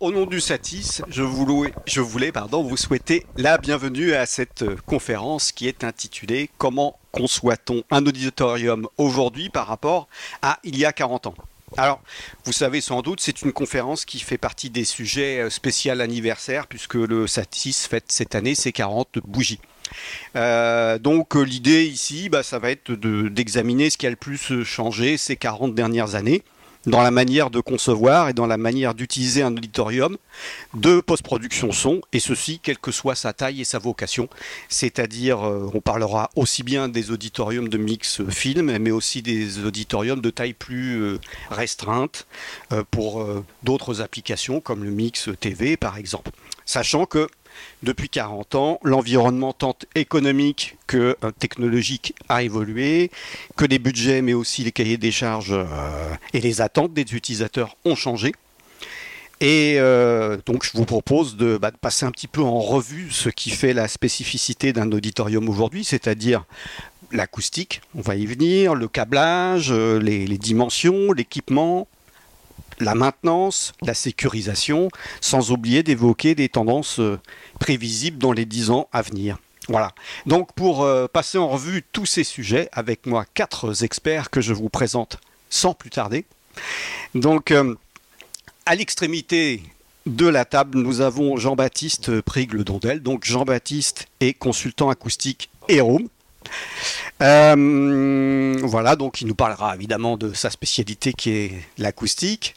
Au nom du Satis, je voulais, pardon, vous souhaiter la bienvenue à cette conférence qui est intitulée Comment conçoit-on un auditorium aujourd'hui par rapport à il y a 40 ans? Alors, vous savez sans doute, c'est une conférence qui fait partie des sujets euh, spécial anniversaire, puisque le Satis fête cette année ses 40 bougies. Euh, donc euh, l'idée ici, bah, ça va être d'examiner ce qui a le plus changé ces 40 dernières années dans la manière de concevoir et dans la manière d'utiliser un auditorium de post-production son, et ceci quelle que soit sa taille et sa vocation. C'est-à-dire, euh, on parlera aussi bien des auditoriums de mix film, mais aussi des auditoriums de taille plus euh, restreinte euh, pour d'autres applications comme le mix TV par exemple. Sachant que depuis 40 ans, l'environnement tant économique que euh, technologique a évolué, que les budgets mais aussi les cahiers des charges euh, et les attentes des utilisateurs ont changé. Et euh, donc je vous propose de, bah, de, passer un petit peu en revue ce qui fait la spécificité d'un auditorium aujourd'hui, c'est-à-dire l'acoustique, on va y venir, le câblage, les dimensions, l'équipement, la maintenance, la sécurisation, sans oublier d'évoquer des tendances euh, prévisibles dans les dix ans à venir. Voilà. Donc pour euh, passer en revue tous ces sujets, avec moi quatre experts que je vous présente sans plus tarder. Donc euh, à l'extrémité de la table, nous avons Jean-Baptiste Prigle-Dondel. Donc Jean-Baptiste est consultant acoustique et euh, voilà, donc il nous parlera évidemment de sa spécialité qui est l'acoustique.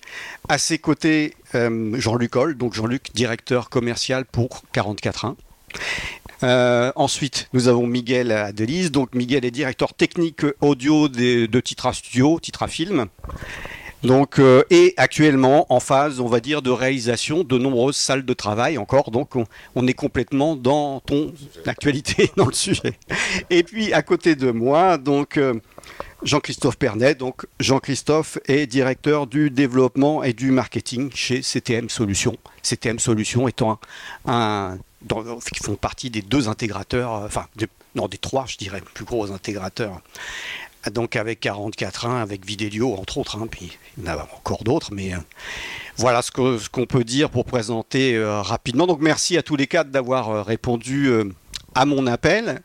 À ses côtés, euh, Jean-Luc Hall, donc Jean-Luc, directeur commercial pour 44 Euh, ensuite, nous avons Miguel Adelise. Donc, Miguel est directeur technique audio de, de Titra Studio, Titra Film. Donc, euh, et actuellement en phase, on va dire, de réalisation de nombreuses salles de travail encore. Donc, on, est complètement dans ton actualité, dans le sujet. Et puis, à côté de moi, donc. Euh, Jean-Christophe Pernet. Donc, Jean-Christophe est directeur du développement et du marketing chez CTM Solutions. CTM Solutions étant un, qui font partie des deux intégrateurs, euh, enfin, non, des trois, je dirais, plus gros intégrateurs donc avec 44 1 avec Videlio entre autres, hein, puis il y en a encore d'autres, mais euh, voilà ce qu'on peut dire pour présenter euh, rapidement. Donc merci à tous les quatre d'avoir euh, répondu à mon appel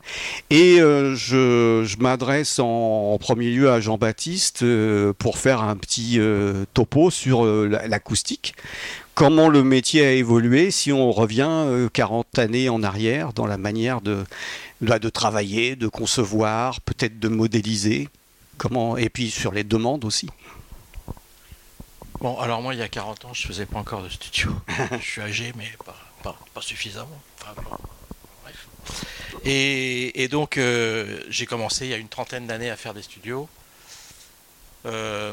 et je, m'adresse en, en, premier lieu à Jean-Baptiste pour faire un petit topo sur l'acoustique. Comment le métier a évolué si on revient 40 années en arrière dans la manière de de travailler, de concevoir, peut-être de modéliser. Comment et puis sur les demandes aussi. Bon, alors moi, il y a 40 ans, je faisais pas encore de studio. je suis âgé, mais pas, pas, suffisamment. Enfin, bref. Et, et donc, euh, j'ai commencé il y a une trentaine d'années à faire des studios. Euh,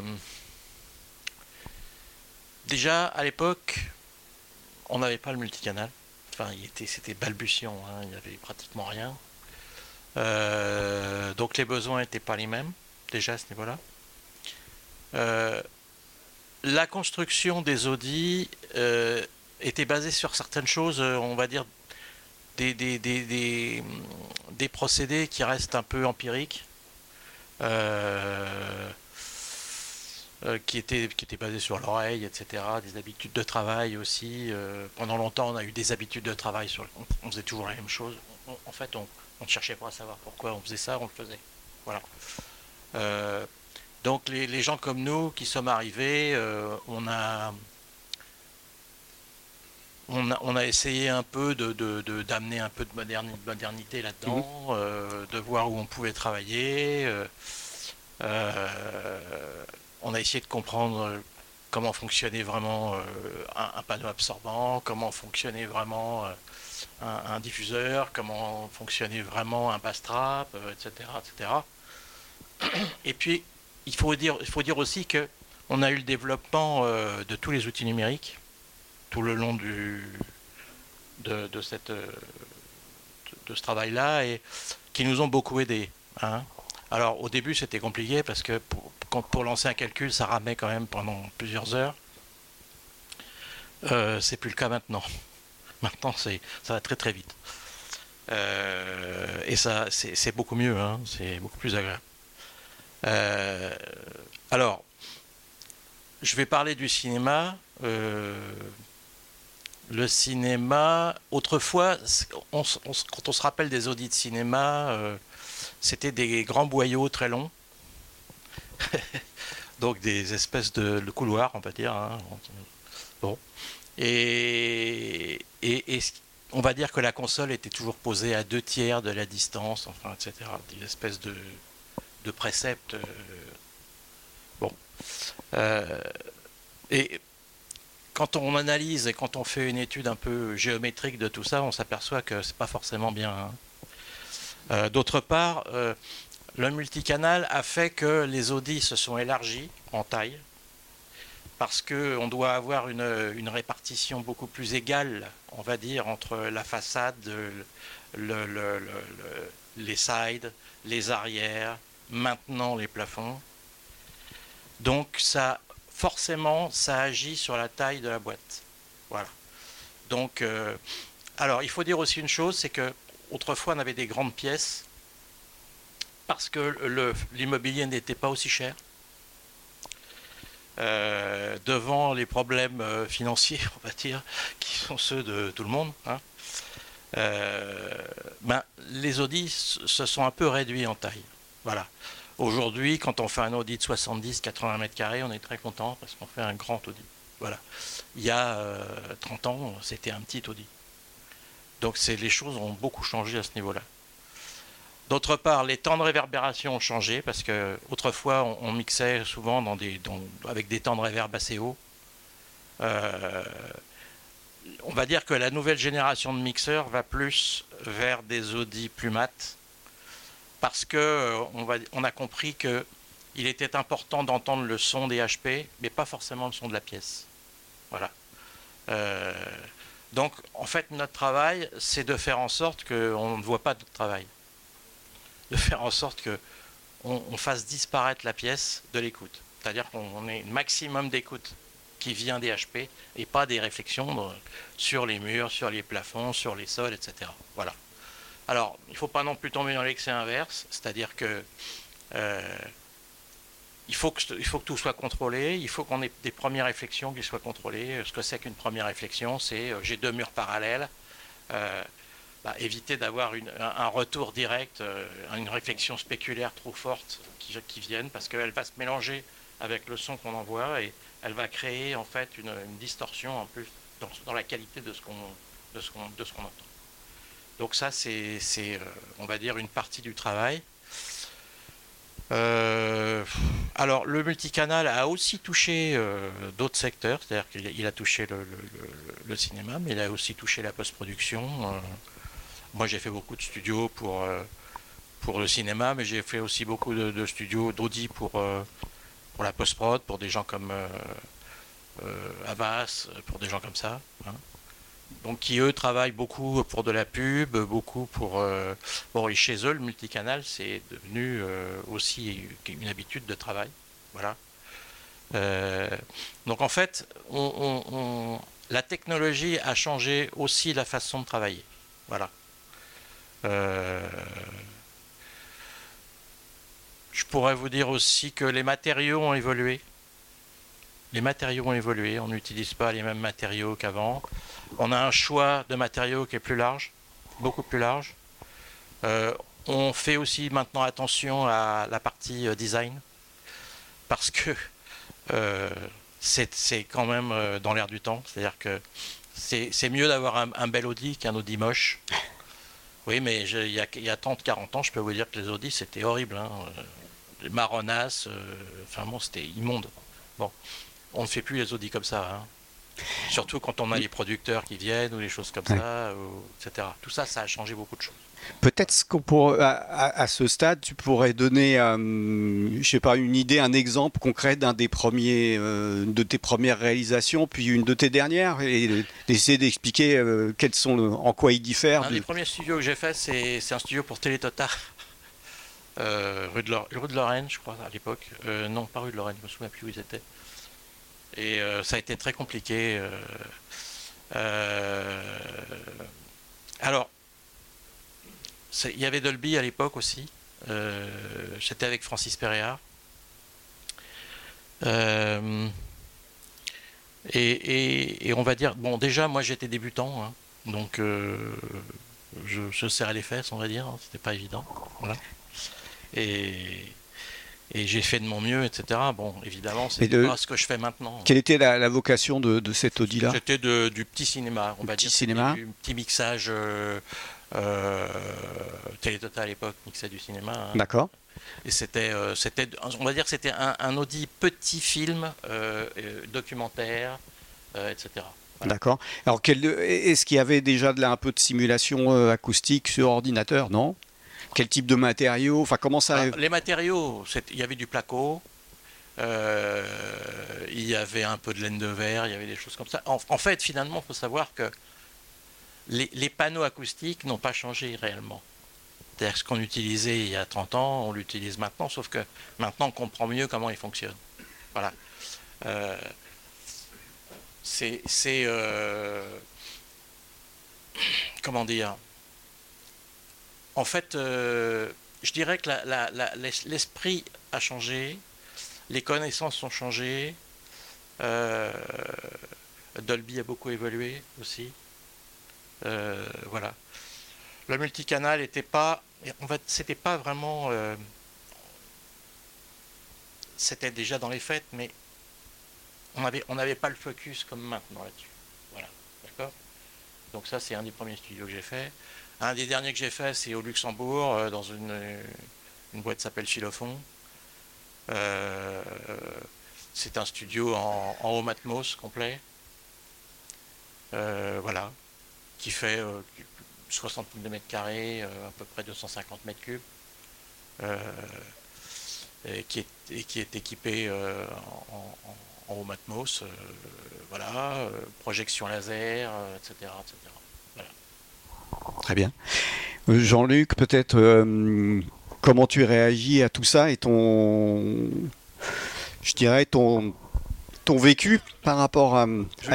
déjà, à l'époque, on n'avait pas le multicanal. Enfin, c'était balbutiant, hein, il n'y avait pratiquement rien. Euh, donc les besoins n'étaient pas les mêmes, déjà à ce niveau-là. Euh, la construction des Audi euh, était basée sur certaines choses, on va dire, des, procédés qui restent un peu empiriques. qui étaient qui basés sur l'oreille, etc., des habitudes de travail aussi. pendant longtemps, on a eu des habitudes de travail, sur, on, faisait toujours la même chose. en fait, on, on ne cherchait pas à savoir pourquoi on faisait ça, on le faisait. Voilà. Euh, donc les, gens comme nous qui sommes arrivés, euh, on, a, on, a, essayé un peu de, d'amener un peu de modernité, là-dedans, mhm. euh, de voir où on pouvait travailler. on a essayé de comprendre comment fonctionnait vraiment un, un, panneau absorbant, comment fonctionnait vraiment un, diffuseur, comment fonctionnait vraiment un bass trap, etc., etc. Et puis, il faut dire, il faut dire aussi que on a eu le développement euh, de tous les outils numériques tout le long du, de, ce travail-là et qui nous ont beaucoup aidés. Hein. Alors, au début, c'était compliqué parce que pour, pour lancer un calcul, ça ramait quand même pendant plusieurs heures. Euh, c'est plus le cas maintenant. Maintenant, c'est, ça va très très vite. Euh, et ça, c'est, beaucoup mieux, hein, c'est beaucoup plus agréable. Euh, alors, je vais parler du cinéma. Euh, Le cinéma, autrefois, quand on se rappelle des audits de cinéma, c'était des grands boyaux très longs. Donc des espèces de, couloirs, on va dire. Hein. Et, on va dire que la console était toujours posée à deux tiers de la distance, enfin, etc. Des espèces de, préceptes. Euh, bon. Euh, et quand on analyse et quand on fait une étude un peu géométrique de tout ça, on s'aperçoit que c'est pas forcément bien. Hein. Euh, d'autre part, le multicanal a fait que les audis se sont élargis en taille parce qu'on doit avoir une, répartition beaucoup plus égale, on va dire, entre la façade, les sides, les arrières, maintenant les plafonds. Donc ça forcément, ça agit sur la taille de la boîte. Voilà. Donc, euh, alors, il faut dire aussi une chose, c'est que autrefois, on avait des grandes pièces parce que l'immobilier n'était pas aussi cher. Euh, devant les problèmes euh, financiers, on va dire, qui sont ceux de tout le monde, hein, ben, les audits se sont un peu réduits en taille. Voilà. Aujourd'hui, quand on fait un audit de 70-80 mètres carrés, on est très content parce qu'on fait un grand audit. Voilà. Il y a 30 euh, ans, c'était un petit audit. Donc les choses ont beaucoup changé à ce niveau-là. D'autre part, les temps de réverbération ont changé parce que autrefois on, mixait souvent avec des temps de réverb assez hauts. Euh, on va dire que la nouvelle génération de mixeurs va plus vers des audits plus mat parce que euh, on, a compris qu'il était important d'entendre le son des HP, mais pas forcément le son de la pièce. Voilà. Euh, donc, en fait, notre travail, c'est de faire en sorte qu'on ne voit pas de travail. De faire en sorte qu'on on fasse disparaître la pièce de l'écoute. C'est-à-dire qu'on ait un maximum d'écoute qui vient des HP et pas des réflexions sur les murs, sur les plafonds, sur les sols, etc. Voilà. Alors, il ne faut pas non plus tomber dans l'excès inverse, c'est-à-dire que euh, il, faut que, il faut que tout soit contrôlé, il faut qu'on ait des premières réflexions qui soient contrôlées. Ce que c'est qu'une première réflexion, c'est euh, j'ai deux murs parallèles. Euh, bah, éviter d'avoir un, retour direct, une réflexion spéculaire trop forte qui, vienne, parce qu'elle va se mélanger avec le son qu'on envoie et elle va créer en fait une, distorsion en plus dans, la qualité de ce qu'on entend. Donc ça, c'est, euh, on va dire, une partie du travail. Euh, alors, le multicanal a aussi touché euh, d'autres secteurs, c'est-à-dire qu'il a touché le, cinéma, mais il a aussi touché la post-production. Moi, j'ai fait beaucoup de studios pour, pour le cinéma, mais j'ai fait aussi beaucoup de, studios d'audit pour, pour la post-prod, pour des gens comme Avas, pour des gens comme ça. Hein donc qui eux travaillent beaucoup pour de la pub, beaucoup pour euh, bon et chez eux le multicanal c'est devenu euh, aussi une habitude de travail, voilà. Euh, donc en fait, la technologie a changé aussi la façon de travailler, voilà. Je pourrais vous dire aussi que les matériaux ont évolué. Les matériaux ont évolué, on n'utilise pas les mêmes matériaux qu'avant. On a un choix de matériaux qui est plus large, beaucoup plus large. Euh, on fait aussi maintenant attention à la partie euh, design, parce que euh, c'est quand même dans l'air du temps. C'est-à-dire que c'est mieux d'avoir un, bel Audi qu'un Audi moche. Oui, mais il y a, a 30-40 ans, je peux vous dire que les Audi, c'était horrible. Hein. marronnasses, enfin bon, c'était immonde. Bon, on ne fait plus les Audi comme ça. Hein. Surtout quand on a les producteurs qui viennent ou les choses comme ça, etc. Tout ça, ça a changé beaucoup de choses. Peut-être qu'à à, ce stade, tu pourrais donner, euh, je sais pas, une idée, un exemple concret d'un des premiers, euh, de tes premières réalisations, puis une de tes dernières, et essayer d'expliquer euh, quels sont, en quoi ils diffèrent. Un des premiers studios que j'ai fait, c'est un studio pour Télétota, rue, de rue de Lorraine, je crois, à l'époque. non, pas rue de Lorraine, je me souviens plus où ils étaient. Et ça a été très compliqué. Alors, il y avait Dolby à l'époque aussi. J'étais avec Francis Pereira. Et, on va dire, bon, déjà, moi j'étais débutant, hein. donc je, je, serrais les fesses, on va dire, hein. c'était pas évident. Voilà. Et, et j'ai fait de mon mieux, etc. Bon, évidemment, c'est pas ce que je fais maintenant. Quelle était la, vocation de, de cette Audi-là? C'était du petit cinéma, on va petit dire. Cinéma. Du petit mixage. Euh, euh, Télétotal à l'époque mixait du cinéma. Hein. D'accord. Et c'était, euh, c'était, on va dire, c'était un, Audi petit film, euh, documentaire, etc. D'accord. Alors, est-ce qu'il y avait déjà de un peu de simulation acoustique sur ordinateur, non? Quel type de matériaux? Enfin, comment ça ah, Les matériaux, il y avait du placo, euh, il y avait un peu de laine de verre, il y avait des choses comme ça. En, fait, finalement, il faut savoir que les, panneaux acoustiques n'ont pas changé réellement. C'est-à-dire ce qu'on utilisait il y a 30 ans, on l'utilise maintenant, sauf que maintenant on comprend mieux comment ils fonctionnent. Voilà. Euh, c'est. Euh, comment dire? En fait, euh, je dirais que l'esprit a changé, les connaissances ont changé, Dolby a beaucoup évolué aussi. Euh, voilà. Le multicanal n'était pas, c'était pas vraiment, c'était déjà dans les fêtes, mais on n'avait pas le focus comme maintenant là-dessus. Voilà, d'accord? Donc ça, c'est un des premiers studios que j'ai fait. Un des derniers que j'ai fait, c'est au Luxembourg, euh, dans une, boîte qui s'appelle Chilophon. Euh, c'est un studio en, en home atmos complet. Euh, voilà. Qui fait 60 000 mètres carrés, à peu près 250 mètres cubes. Et qui, est, qui, est, équipé en, en, home atmos. voilà. projection laser, etc. etc. Très bien. Euh, Jean-Luc, peut-être euh, comment tu réagis à tout ça et ton, je dirais, ton, ton vécu par rapport à,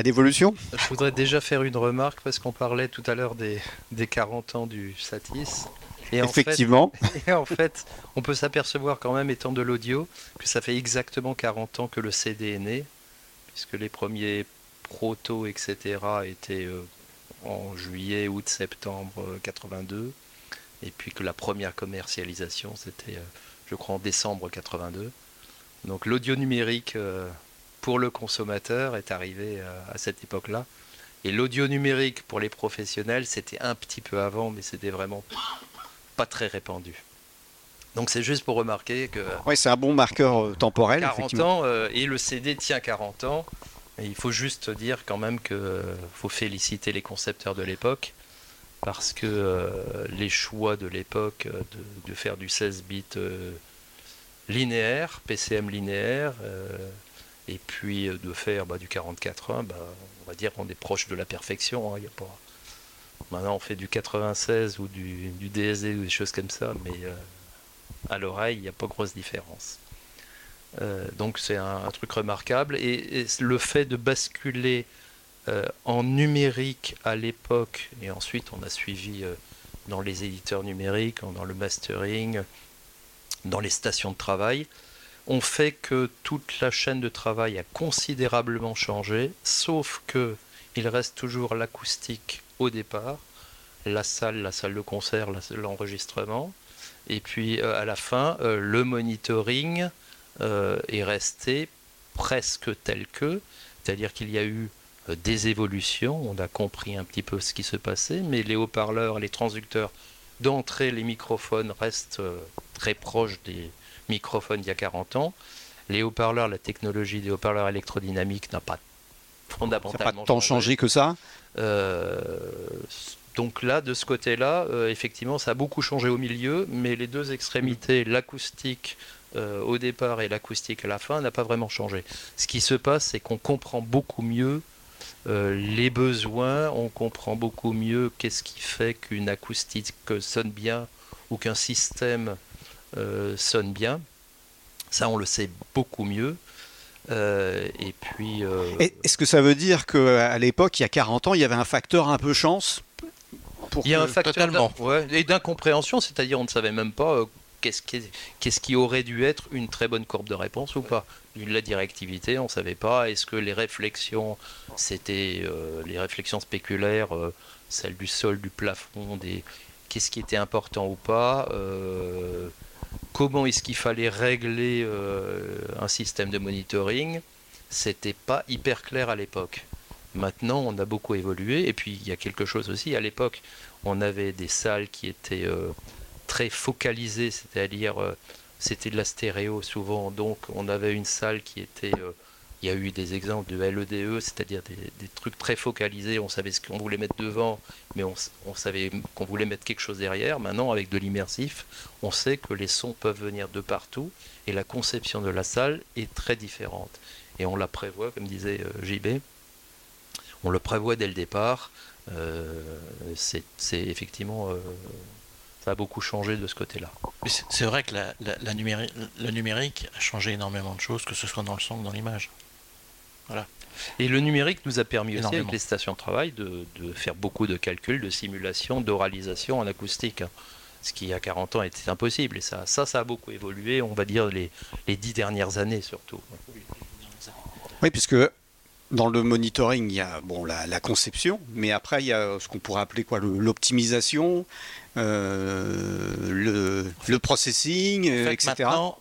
l'évolution Je voudrais déjà faire une remarque parce qu'on parlait tout à l'heure des, des 40 ans du Satis. Et Effectivement. En fait, et en fait, on peut s'apercevoir quand même, étant de l'audio, que ça fait exactement 40 ans que le CD est né, puisque les premiers protos, etc., étaient euh, en juillet, août, septembre 82, euh, et puis que la première commercialisation, c'était, euh, je crois, en décembre 82. Donc l'audio numérique pour le consommateur est arrivé à cette époque-là. Et l'audio numérique pour les professionnels, c'était un petit peu avant, mais c'était vraiment pas très répandu. Donc c'est juste pour remarquer que... Oui, c'est un bon marqueur temporel. 40 ans, et le CD tient 40 ans il faut juste dire quand même qu'il euh, faut féliciter les concepteurs de l'époque parce que euh, les choix de l'époque euh, de, faire du 16 bits linéaire, PCM linéaire, et puis de faire bah, du 44.1, bah, on va dire qu'on est proche de la perfection. Hein. Maintenant on fait du 96 ou du, DSD ou des choses comme ça, mais à l'oreille il n'y a pas grosse différence. Euh, donc c'est un, truc remarquable. Et, le fait de basculer euh, en numérique à l'époque, et ensuite on a suivi euh, dans les éditeurs numériques, dans le mastering, dans les stations de travail, on fait que toute la chaîne de travail a considérablement changé, sauf que il reste toujours l'acoustique au départ, la salle, la salle de concert, l'enregistrement, et puis à la fin, le monitoring, euh, est resté presque tel que, c'est-à-dire qu'il y a eu euh, des évolutions, on a compris un petit peu ce qui se passait, mais les haut-parleurs, les transducteurs d'entrée, les microphones restent euh, très proches des microphones d'il y a 40 ans. Les haut-parleurs, la technologie des haut-parleurs électrodynamiques n'a pas fondamentalement ça pas tant changé, que ça donc là, de ce côté-là, effectivement, ça a beaucoup changé au milieu, mais les deux extrémités, l'acoustique euh, au départ et l'acoustique à la fin n'a pas vraiment changé. Ce qui se passe, c'est qu'on comprend beaucoup mieux euh, les besoins, on comprend beaucoup mieux qu'est-ce qui fait qu'une acoustique sonne bien ou qu'un système euh, sonne bien. Ça, on le sait beaucoup mieux. et puis. Est-ce que ça veut dire qu'à l'époque, il y a 40 ans, il y avait un facteur un peu chance Il y a un facteur et d'incompréhension, c'est-à-dire on ne savait même pas qu'est-ce qui, qu'est-ce qui aurait dû être une très bonne courbe de réponse ou pas La directivité, on ne savait pas. Est-ce que les réflexions, c'était euh, les réflexions spéculaires, euh, celles du sol, du plafond, des... qu'est-ce qui était important ou pas euh, Comment est-ce qu'il fallait régler un système de monitoring C'était pas hyper clair à l'époque. Maintenant, on a beaucoup évolué. Et puis, il y a quelque chose aussi. À l'époque, on avait des salles qui étaient très focalisé, c'est-à-dire euh, c'était de la stéréo souvent, donc on avait une salle qui était... Euh, il y a eu des exemples de LEDE, c'est-à-dire des, trucs très focalisés, on savait ce qu'on voulait mettre devant, mais on, savait qu'on voulait mettre quelque chose derrière. Maintenant, avec de l'immersif, on sait que les sons peuvent venir de partout, et la conception de la salle est très différente. Et on la prévoit, comme disait euh, JB, on le prévoit dès le départ. c'est effectivement ça a beaucoup changé de ce côté-là. C'est vrai que le numérique a changé énormément de choses, que ce soit dans le son ou dans l'image. Voilà. Et le numérique nous a permis aussi, avec les stations de travail, de, faire beaucoup de calculs, de simulations, d'oralisation en acoustique. Hein. Ce qui, il y a 40 ans, était impossible. Et ça, ça, ça a beaucoup évolué, on va dire, les, les dix dernières années surtout. Oui, puisque dans le monitoring, il y a bon, la, conception, mais après, il y a ce qu'on pourrait appeler quoi l'optimisation, euh, le, le, processing, etc. Maintenant,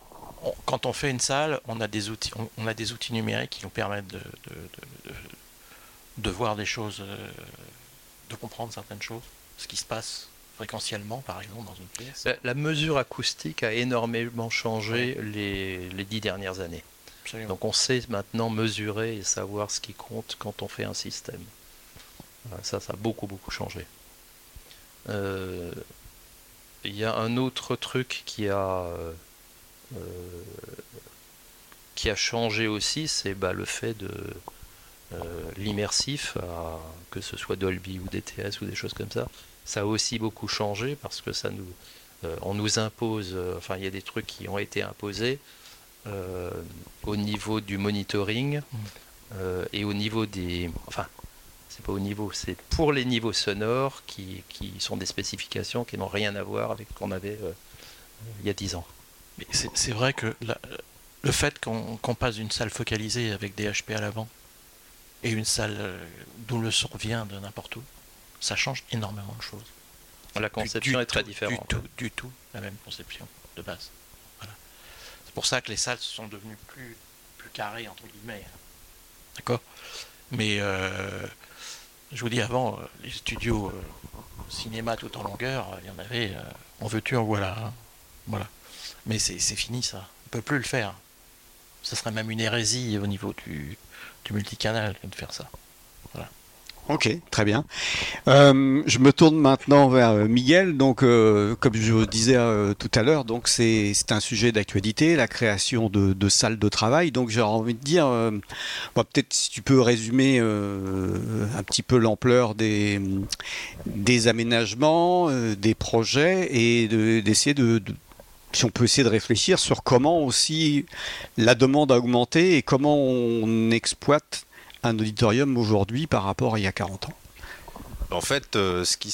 quand on fait une salle, on a des outils, on, a des outils numériques qui nous permettent de, de, voir des choses, euh, de comprendre certaines choses, ce qui se passe fréquentiellement, par exemple, dans une pièce. La, mesure acoustique a énormément changé les, les dix dernières années. Donc on sait maintenant mesurer et savoir ce qui compte quand on fait un système. Ça, ça a beaucoup, beaucoup changé. Euh, il y a un autre truc qui a, euh, qui a changé aussi, c'est bah, le fait de euh, l'immersif, que ce soit Dolby ou DTS ou des choses comme ça. Ça a aussi beaucoup changé parce que ça nous, on nous impose, enfin il y a des trucs qui ont été imposés au niveau du monitoring et au niveau des, enfin c'est pas au niveau, c'est pour les niveaux sonores qui, qui, sont des spécifications qui n'ont rien à voir avec ce qu'on avait euh, il y a 10 ans. C'est vrai que le fait qu'on passe d'une salle focalisée avec des HP à l'avant et une salle euh, d'où le son vient de n'importe où, ça change énormément de choses. La conception est très différente. Du tout, du tout la même conception de base. Voilà. C'est pour ça que les salles sont devenues plus, plus carrées, entre guillemets. D'accord? Mais euh, je vous dis avant, euh, les studios euh, cinéma tout en longueur, il y en avait, en veux-tu, en voilà. Hein? Voilà. Mais c'est fini ça. On peut plus le faire. Ce serait même une hérésie au niveau du, multicanal de faire ça. Ok, très bien. Euh, je me tourne maintenant vers euh, Miguel. Donc, euh, comme je vous disais tout à l'heure, donc c'est un sujet d'actualité, la création de, salles de travail. Donc, j'ai envie de dire, peut-être si tu peux résumer un petit peu l'ampleur des aménagements, des projets, et d'essayer de, si on peut essayer de réfléchir sur comment aussi la demande a augmenté et comment on exploite un auditorium aujourd'hui par rapport à il y a 40 ans En fait, euh, ce qui,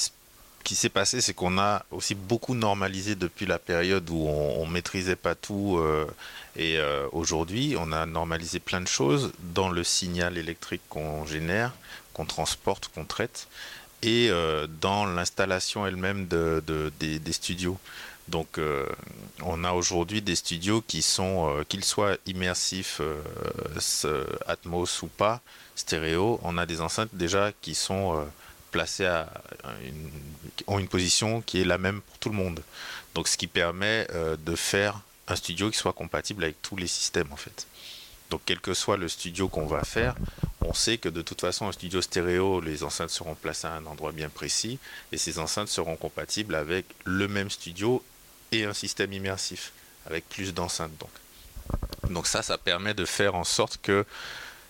s'est passé, c'est qu'on a aussi beaucoup normalisé depuis la période où on, ne maîtrisait pas tout. Euh, et euh, aujourd'hui, on a normalisé plein de choses dans le signal électrique qu'on génère, qu'on transporte, qu'on traite, et dans l'installation elle-même de, des, studios. Donc, on a aujourd'hui des studios qui sont, qu'ils soient immersifs, Atmos ou pas, stéréo, on a des enceintes déjà qui sont euh, placées à ont une position qui est la même pour tout le monde. Donc ce qui permet euh, de faire un studio qui soit compatible avec tous les systèmes en fait. Donc quel que soit le studio qu'on va faire, on sait que de toute façon un studio stéréo, les enceintes seront placées à un endroit bien précis et ces enceintes seront compatibles avec le même studio et un système immersif avec plus d'enceintes donc. Donc ça, ça permet de faire en sorte que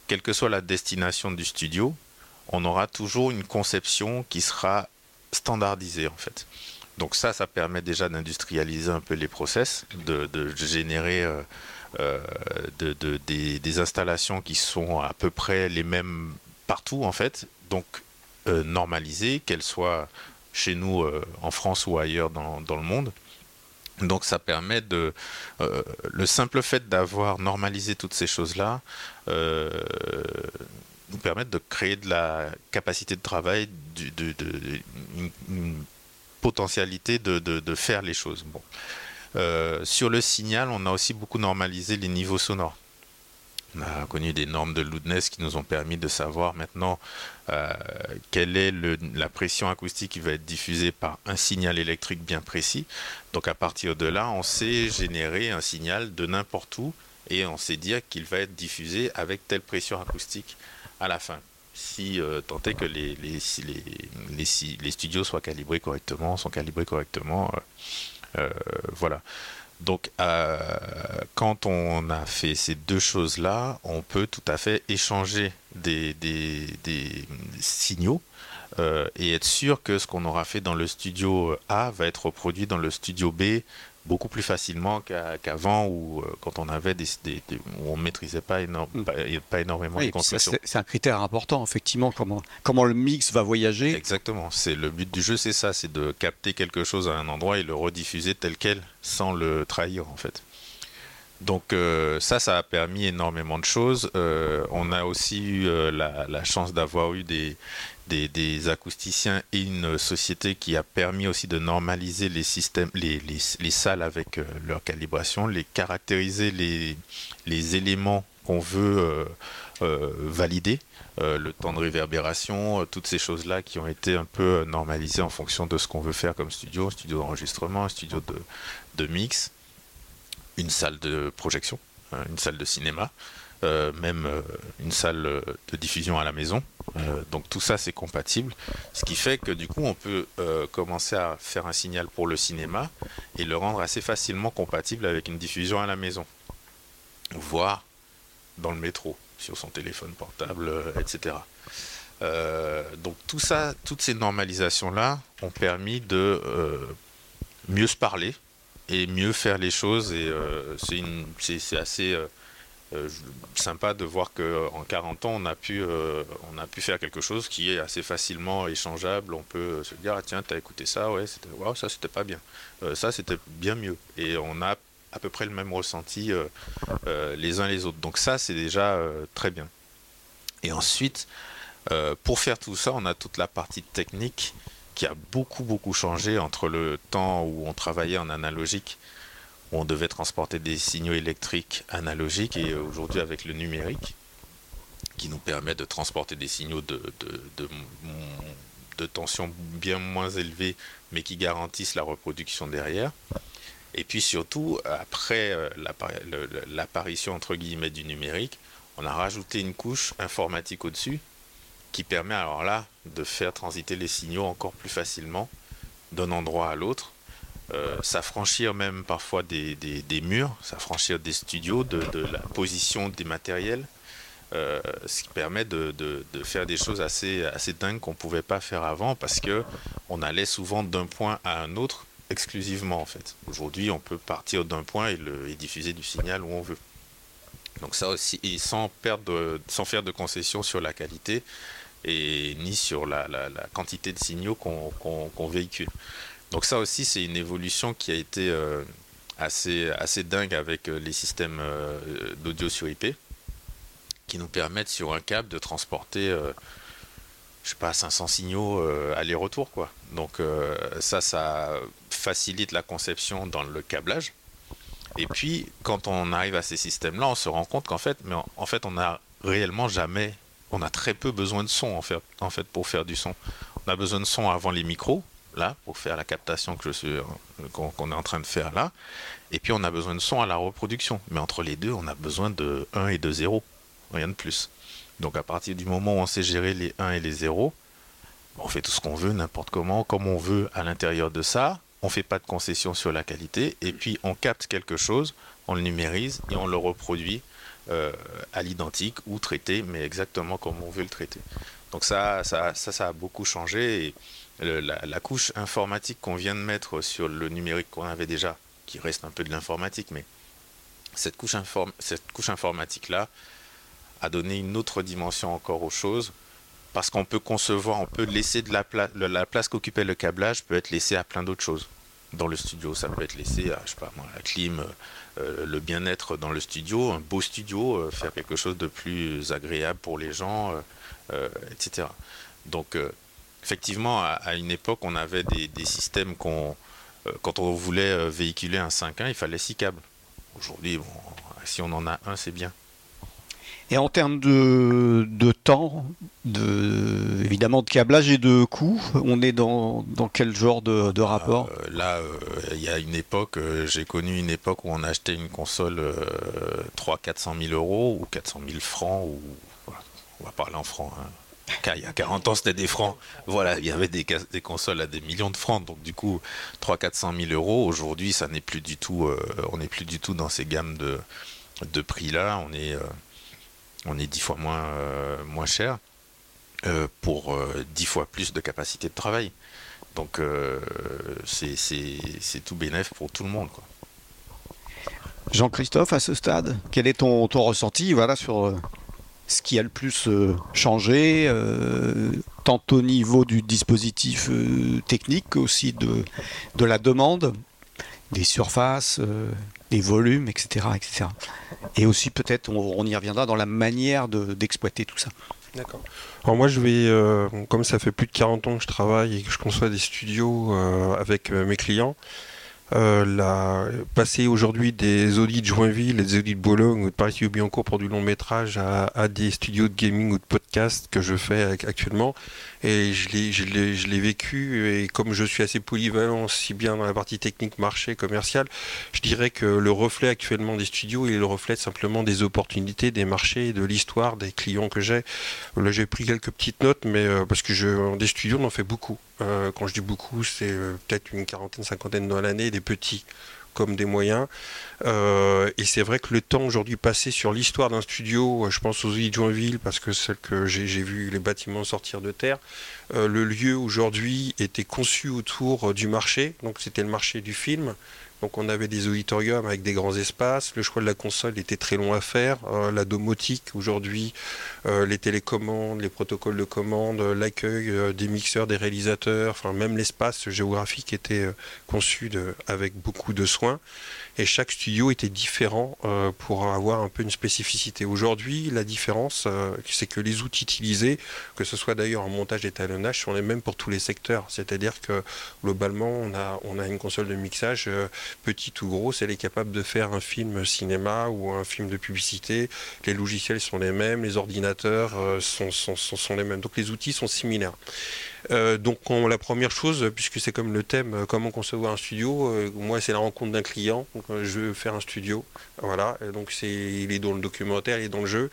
quelle que soit la destination du studio, on aura toujours une conception qui sera standardisée en fait. Donc ça, ça permet déjà d'industrialiser un peu les process, de, générer euh, euh, des, installations qui sont à peu près les mêmes partout en fait. Donc euh, normalisées, qu'elles soient chez nous en France ou ailleurs dans, dans, le monde. Donc ça permet de... Euh, le simple fait d'avoir normalisé toutes ces choses-là euh, nous permet de créer de la capacité de travail, de, une, potentialité de, faire les choses. Bon. Euh, sur le signal, on a aussi beaucoup normalisé les niveaux sonores. On a connu des normes de loudness qui nous ont permis de savoir maintenant euh, quelle est la pression acoustique qui va être diffusée par un signal électrique bien précis. Donc à partir de là, on sait générer un signal de n'importe où et on sait dire qu'il va être diffusé avec telle pression acoustique à la fin. Si euh, tant est que les, studios soient calibrés correctement, sont calibrés correctement, euh, voilà. Donc, euh, quand on a fait ces deux choses-là, on peut tout à fait échanger des, signaux euh, et être sûr que ce qu'on aura fait dans le studio A va être reproduit dans le studio B beaucoup plus facilement qu'avant où euh, quand on avait des, où on maîtrisait pas, énorme, mm. pas, énormément de construction. C'est un critère important effectivement comment comment le mix va voyager. Exactement. C'est le but du jeu, c'est ça, c'est de capter quelque chose à un endroit et le rediffuser tel quel sans le trahir en fait. Donc euh, ça, ça a permis énormément de choses. Euh, on a aussi eu la, la, chance d'avoir eu des, des, acousticiens et une société qui a permis aussi de normaliser les systèmes, les, les, salles avec euh, leur calibration, les caractériser les, éléments qu'on veut euh, euh, valider, le temps de réverbération, toutes ces choses-là qui ont été un peu normalisées en fonction de ce qu'on veut faire comme studio, studio d'enregistrement, studio de, mix, une salle de projection, hein, une salle de cinéma. Même une salle de diffusion à la maison. Euh, donc tout ça c'est compatible, ce qui fait que du coup on peut commencer à faire un signal pour le cinéma et le rendre assez facilement compatible avec une diffusion à la maison, voire dans le métro, sur son téléphone portable, etc. donc tout ça, toutes ces normalisations là ont permis de mieux se parler et mieux faire les choses et c'est assez euh, sympa de voir qu'en 40 ans, on a, pu, euh, on a pu faire quelque chose qui est assez facilement échangeable. On peut se dire, ah, tiens, t'as écouté ça, ouais, c'était, ça c'était pas bien. Euh, ça c'était bien mieux. Et on a à peu près le même ressenti les uns les autres. Donc ça, c'est déjà très bien. Et ensuite, pour faire tout ça, on a toute la partie technique qui a beaucoup, beaucoup changé entre le temps où on travaillait en analogique on devait transporter des signaux électriques analogiques et aujourd'hui avec le numérique qui nous permet de transporter des signaux de, de, tension bien moins élevée mais qui garantissent la reproduction derrière. Et puis surtout, après euh, l'apparition entre guillemets du numérique, on a rajouté une couche informatique au-dessus qui permet alors là de faire transiter les signaux encore plus facilement d'un endroit à l'autre euh, s'affranchir même parfois des, des, murs, s'affranchir des studios, de, la position des matériels, euh, ce qui permet de, faire des choses assez, dingues qu'on ne pouvait pas faire avant parce que on allait souvent d'un point à un autre exclusivement en fait. Aujourd'hui, on peut partir d'un point et, diffuser du signal où on veut. Donc ça aussi, et sans, faire de concessions sur la qualité et ni sur la, quantité de signaux qu'on véhicule. Donc ça aussi, c'est une évolution qui a été euh, assez, assez dingue avec euh, les systèmes euh, d'audio sur IP, qui nous permettent sur un câble de transporter, je sais pas, 500 signaux aller-retour, quoi. Donc ça, ça facilite la conception dans le câblage. Et puis, quand on arrive à ces systèmes-là, on se rend compte qu'en fait, mais en, fait, on n'a réellement jamais, on a très peu besoin de son en fait, en fait, pour faire du son. On a besoin de son avant les micros, là pour faire la captation que je suis qu'on est en train de faire là. Et puis on a besoin de son à la reproduction. Mais entre les deux on a besoin de 1 et de 0 rien de plus. Donc à partir du moment où on sait gérer les 1 et les 0 on fait tout ce qu'on veut n'importe comment comme on veut à l'intérieur de ça. On fait pas de concession sur la qualité. Et puis on capte quelque chose on le numérise et on le reproduit euh, à l'identique ou traité mais exactement comme on veut le traiter. Donc ça ça, ça, ça a beaucoup changé la, couche informatique qu'on vient de mettre sur le numérique qu'on avait déjà, qui reste un peu de l'informatique, mais cette couche, informatique-là a donné une autre dimension encore aux choses, parce qu'on peut concevoir, on peut laisser de la place, la place qu'occupait le câblage peut être laissée à plein d'autres choses. dans le studio. Ça peut être laissé à, la clim, le bien-être dans le studio, un beau studio, faire quelque chose de plus agréable pour les gens, etc. Donc, effectivement, à, une époque, on avait des, des systèmes qu'on euh, quand on voulait euh, véhiculer un 5.1, il fallait 6 câbles. Aujourd'hui, si on en a un, c'est bien. Et en termes de, temps, de, évidemment de câblage et de coût, on est dans, quel genre de, rapport? Euh, Là, il y a une époque, j'ai connu une époque où on achetait une console 300-400 000 euros ou 400 000 francs, ou, on va parler en francs, hein il y a 40 ans, c'était des francs. Voilà, il y avait des, des, consoles à des millions de francs. Donc, du coup, 300-400 000 euros. Aujourd'hui, ça n'est plus du tout, euh, on n'est plus du tout dans ces gammes de, de prix-là. On est, euh, on est 10 fois moins, euh, moins cher pour 10 fois plus de capacité de travail. Donc, c'est tout bénéf pour tout le monde. Jean-Christophe, à ce stade, quel est ton, ton ressenti voilà, sur ce qui a le plus euh, changé, euh, tant au niveau du dispositif euh, technique aussi de, de la demande, des surfaces, des volumes, etc., etc. Et aussi peut-être, on, y reviendra dans la manière d'exploiter tout ça. D'accord. Alors moi je vais, comme ça fait plus de 40 ans que je travaille et que je conçois des studios avec mes clients, euh, passer aujourd'hui des audits de Joinville, des audits de Bologne ou de Paris-Biancourt pour du long métrage à, des studios de gaming ou de podcast que je fais actuellement, et je l'ai vécu, et comme je suis assez polyvalent, si bien dans la partie technique, marché, commercial, je dirais que le reflet actuellement des studios, est le reflet simplement des opportunités, des marchés, de l'histoire, des clients que j'ai. Là, j'ai pris quelques petites notes, mais euh, parce que je, des studios, on en fait beaucoup. Euh, quand je dis beaucoup, c'est peut-être une quarantaine, cinquantaine dans l'année, des petits comme des moyens. Euh, et c'est vrai que le temps aujourd'hui passé sur l'histoire d'un studio, euh, je pense aux îles Joinville parce que celle que j'ai vu les bâtiments sortir de terre, euh, le lieu aujourd'hui était conçu autour du marché, donc c'était le marché du film. Donc on avait des auditoriums avec des grands espaces. Le choix de la console était très long à faire. Euh, la domotique aujourd'hui, euh, les télécommandes, les protocoles de commande, l'accueil euh, des mixeurs, des réalisateurs, enfin même l'espace géographique était conçu avec beaucoup de soins et chaque studio était différent euh, pour avoir un peu une spécificité. Aujourd'hui, la différence, euh, c'est que les outils utilisés, que ce soit d'ailleurs en montage et étalonnage, sont les mêmes pour tous les secteurs. C'est-à-dire que globalement, on a, on a une console de mixage, euh, petite ou grosse, elle est capable de faire un film cinéma ou un film de publicité. Les logiciels sont les mêmes, les ordinateurs sont, sont, sont les mêmes. Donc les outils sont similaires. Euh, donc la première chose, puisque c'est comme le thème, euh, comment concevoir un studio, euh, moi c'est la rencontre d'un client, je veux faire un studio, voilà, donc c'est, il est dans le documentaire, il est dans le jeu.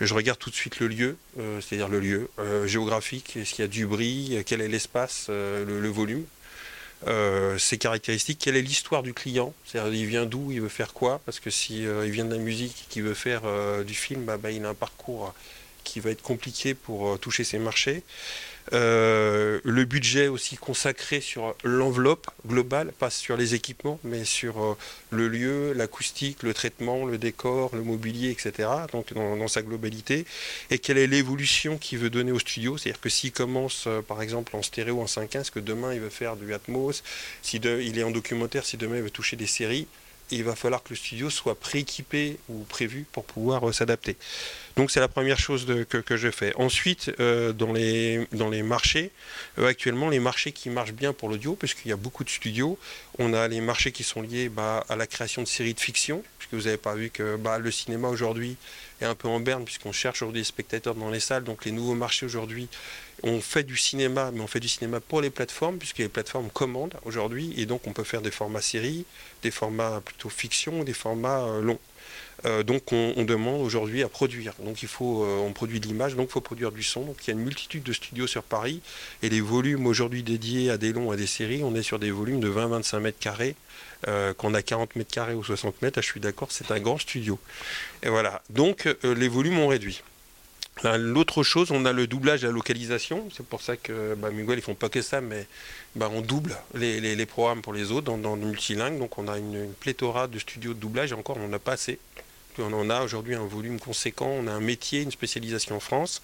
Je regarde tout de suite le lieu, c'est-à-dire le lieu géographique, est-ce qu'il y a du bruit, quel est l'espace, le, volume, ses caractéristiques, quelle est l'histoire du client, c'est-à-dire il vient d'où, il veut faire quoi, parce que si il vient de la musique, qu'il veut faire du film, bah, bah, il a un parcours qui va être compliqué pour toucher ses marchés. Euh, le budget aussi consacré sur l'enveloppe globale, pas sur les équipements, mais sur euh, le lieu, l'acoustique, le traitement, le décor, le mobilier, etc. Donc dans, sa globalité. Et quelle est l'évolution qu'il veut donner au studio? C'est-à-dire que s'il commence euh, par exemple en stéréo en 5.1, est-ce que demain il veut faire du Atmos Si il est en documentaire, si demain il veut toucher des séries, il va falloir que le studio soit prééquipé ou prévu pour pouvoir s'adapter. Donc c'est la première chose que, je fais. Ensuite, euh, dans, les, dans les marchés, euh, actuellement, les marchés qui marchent bien pour l'audio, puisqu'il y a beaucoup de studios, on a les marchés qui sont liés bah, à la création de séries de fiction, puisque vous n'avez pas vu que bah, le cinéma aujourd'hui est un peu en berne, puisqu'on cherche aujourd'hui des spectateurs dans les salles. Donc les nouveaux marchés aujourd'hui, on fait du cinéma, mais on fait du cinéma pour les plateformes, puisque les plateformes commandent aujourd'hui, et donc on peut faire des formats séries, des formats plutôt fiction, des formats euh, longs. Euh, donc on, demande aujourd'hui à produire. Donc il faut, euh, on produit de l'image, donc il faut produire du son. Donc il y a une multitude de studios sur Paris et les volumes aujourd'hui dédiés à des longs, à des séries, on est sur des volumes de 20-25 mètres carrés. Euh, qu'on a 40 mètres carrés ou 60 mètres, ah, je suis d'accord, c'est un grand studio. Et voilà. Donc les volumes ont réduit. L'autre chose, on a le doublage et la localisation. C'est pour ça que bah, Miguel, ils font pas que ça, mais bah, on double les, programmes pour les autres dans, le multilingue. Donc on a une, une, pléthora de studios de doublage et encore, on n'en a pas assez On en a aujourd'hui un volume conséquent, on a un métier, une spécialisation en France.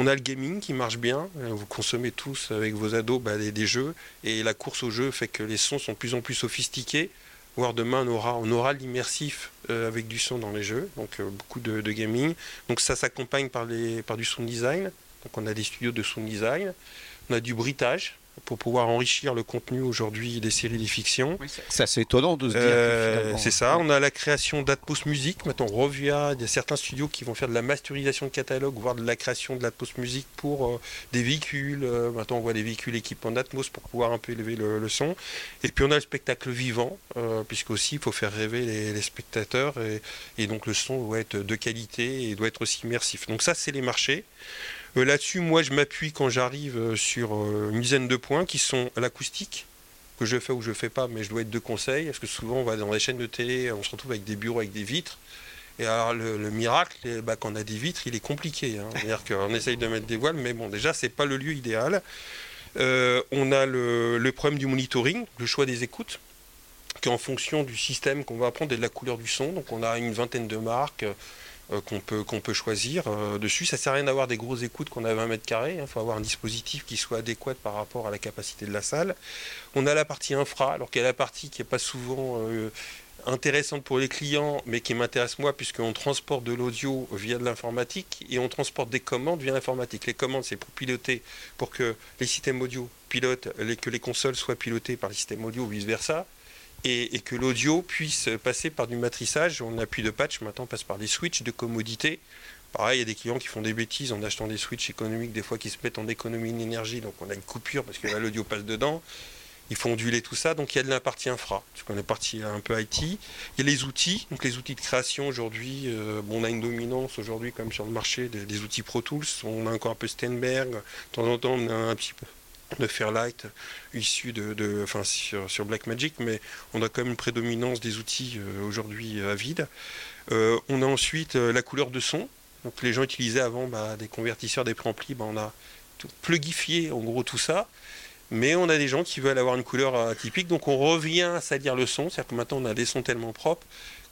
On a le gaming qui marche bien. Euh, vous consommez tous avec vos ados bah, des, jeux. Et la course au jeu fait que les sons sont de plus en plus sophistiqués. Voire demain, on aura, l'immersif euh, avec du son dans les jeux. Donc beaucoup de, gaming. Donc ça s'accompagne par, par du sound design. Donc on a des studios de sound design. On a du bruitage pour pouvoir enrichir le contenu aujourd'hui des séries des fictions. c'est assez étonnant de se dire. Euh, c'est ça. On a la création d'Atmos Music. Maintenant, on revient. Il y a certains studios qui vont faire de la masterisation de catalogue, voire de la création de l'Atmos Music pour euh, des véhicules. Euh, maintenant, on voit des véhicules équipés en Atmos pour pouvoir un peu élever le, son. Et puis, on a le spectacle vivant, puisqu'aussi, il faut faire rêver les, spectateurs. Et, et, donc, le son doit être de qualité et doit être aussi immersif. Donc, ça, c'est les marchés. Euh, là-dessus, moi, je m'appuie quand j'arrive euh, sur euh, une dizaine de points qui sont l'acoustique, que je fais ou je fais pas, mais je dois être de conseil, parce que souvent, on va dans les chaînes de télé, on se retrouve avec des bureaux avec des vitres. Et alors, le, miracle, bah, quand on a des vitres, il est compliqué. Hein. C'est-à-dire qu'on essaye de mettre des voiles, mais bon, déjà, c'est pas le lieu idéal. on a le, le, problème du monitoring, le choix des écoutes, qui est en fonction du système qu'on va apprendre et de la couleur du son. Donc, on a une vingtaine de marques. Euh, qu'on peut, peut choisir euh, dessus. Ça sert à rien d'avoir des grosses écoutes qu'on a 20 mètres carrés. Il hein. faut avoir un dispositif qui soit adéquat par rapport à la capacité de la salle. On a la partie infra, alors qu'il y a la partie qui n'est pas souvent euh, intéressante pour les clients, mais qui m'intéresse moi, puisqu'on transporte de l'audio via de l'informatique et on transporte des commandes via l'informatique. Les commandes, c'est pour piloter, pour que les systèmes audio pilotent, que les consoles soient pilotées par les systèmes audio ou vice-versa et, que l'audio puisse passer par du matrissage. On appuie de patch, maintenant on passe par des switches de commodité. Pareil, il y a des clients qui font des bêtises en achetant des switches économiques, des fois qui se mettent en économie d'énergie, donc on a une coupure parce que l'audio passe dedans. Il faut onduler tout ça, donc il y a de la partie infra, parce qu'on est parti un peu IT. Il y a les outils, donc les outils de création aujourd'hui, euh, bon, on a une dominance aujourd'hui comme sur le marché des, outils Pro Tools, on a encore un peu Stenberg, de temps en temps on a un petit peu de Fairlight issu de, enfin, sur, sur Blackmagic, mais on a quand même une prédominance des outils euh, aujourd'hui à vide. Euh, on a ensuite euh, la couleur de son. Donc les gens utilisaient avant bah, des convertisseurs, des préamplis, bah, on a plugifié en gros tout ça. Mais on a des gens qui veulent avoir une couleur atypique, donc on revient à salir le son, c'est-à-dire que maintenant on a des sons tellement propres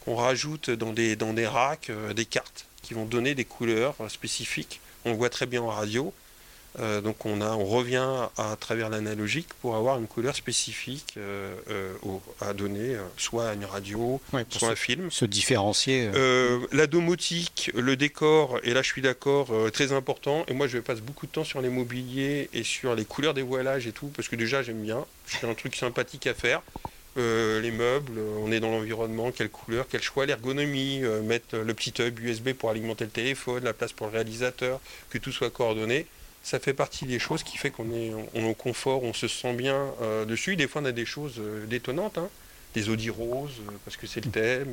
qu'on rajoute dans des, dans des racks des cartes qui vont donner des couleurs spécifiques. On le voit très bien en radio. Euh, donc on, a, on revient à, travers l'analogique pour avoir une couleur spécifique euh, euh, à donner, soit à une radio, soit à un film. Se différencier. la domotique, le décor, et là je suis d'accord, très important. Et moi je passe beaucoup de temps sur les mobiliers et sur les couleurs des voilages et tout, parce que déjà j'aime bien. C'est un truc sympathique à faire. les meubles, on est dans l'environnement, quelle couleur, quel choix, l'ergonomie, mettre le petit hub USB pour alimenter le téléphone, la place pour le réalisateur, que tout soit coordonné ça fait partie des choses qui fait qu'on est, on, au confort, on se sent bien euh, dessus. Des fois, on a des choses euh, détonnantes, hein. des Audi roses, euh, parce que c'est le thème,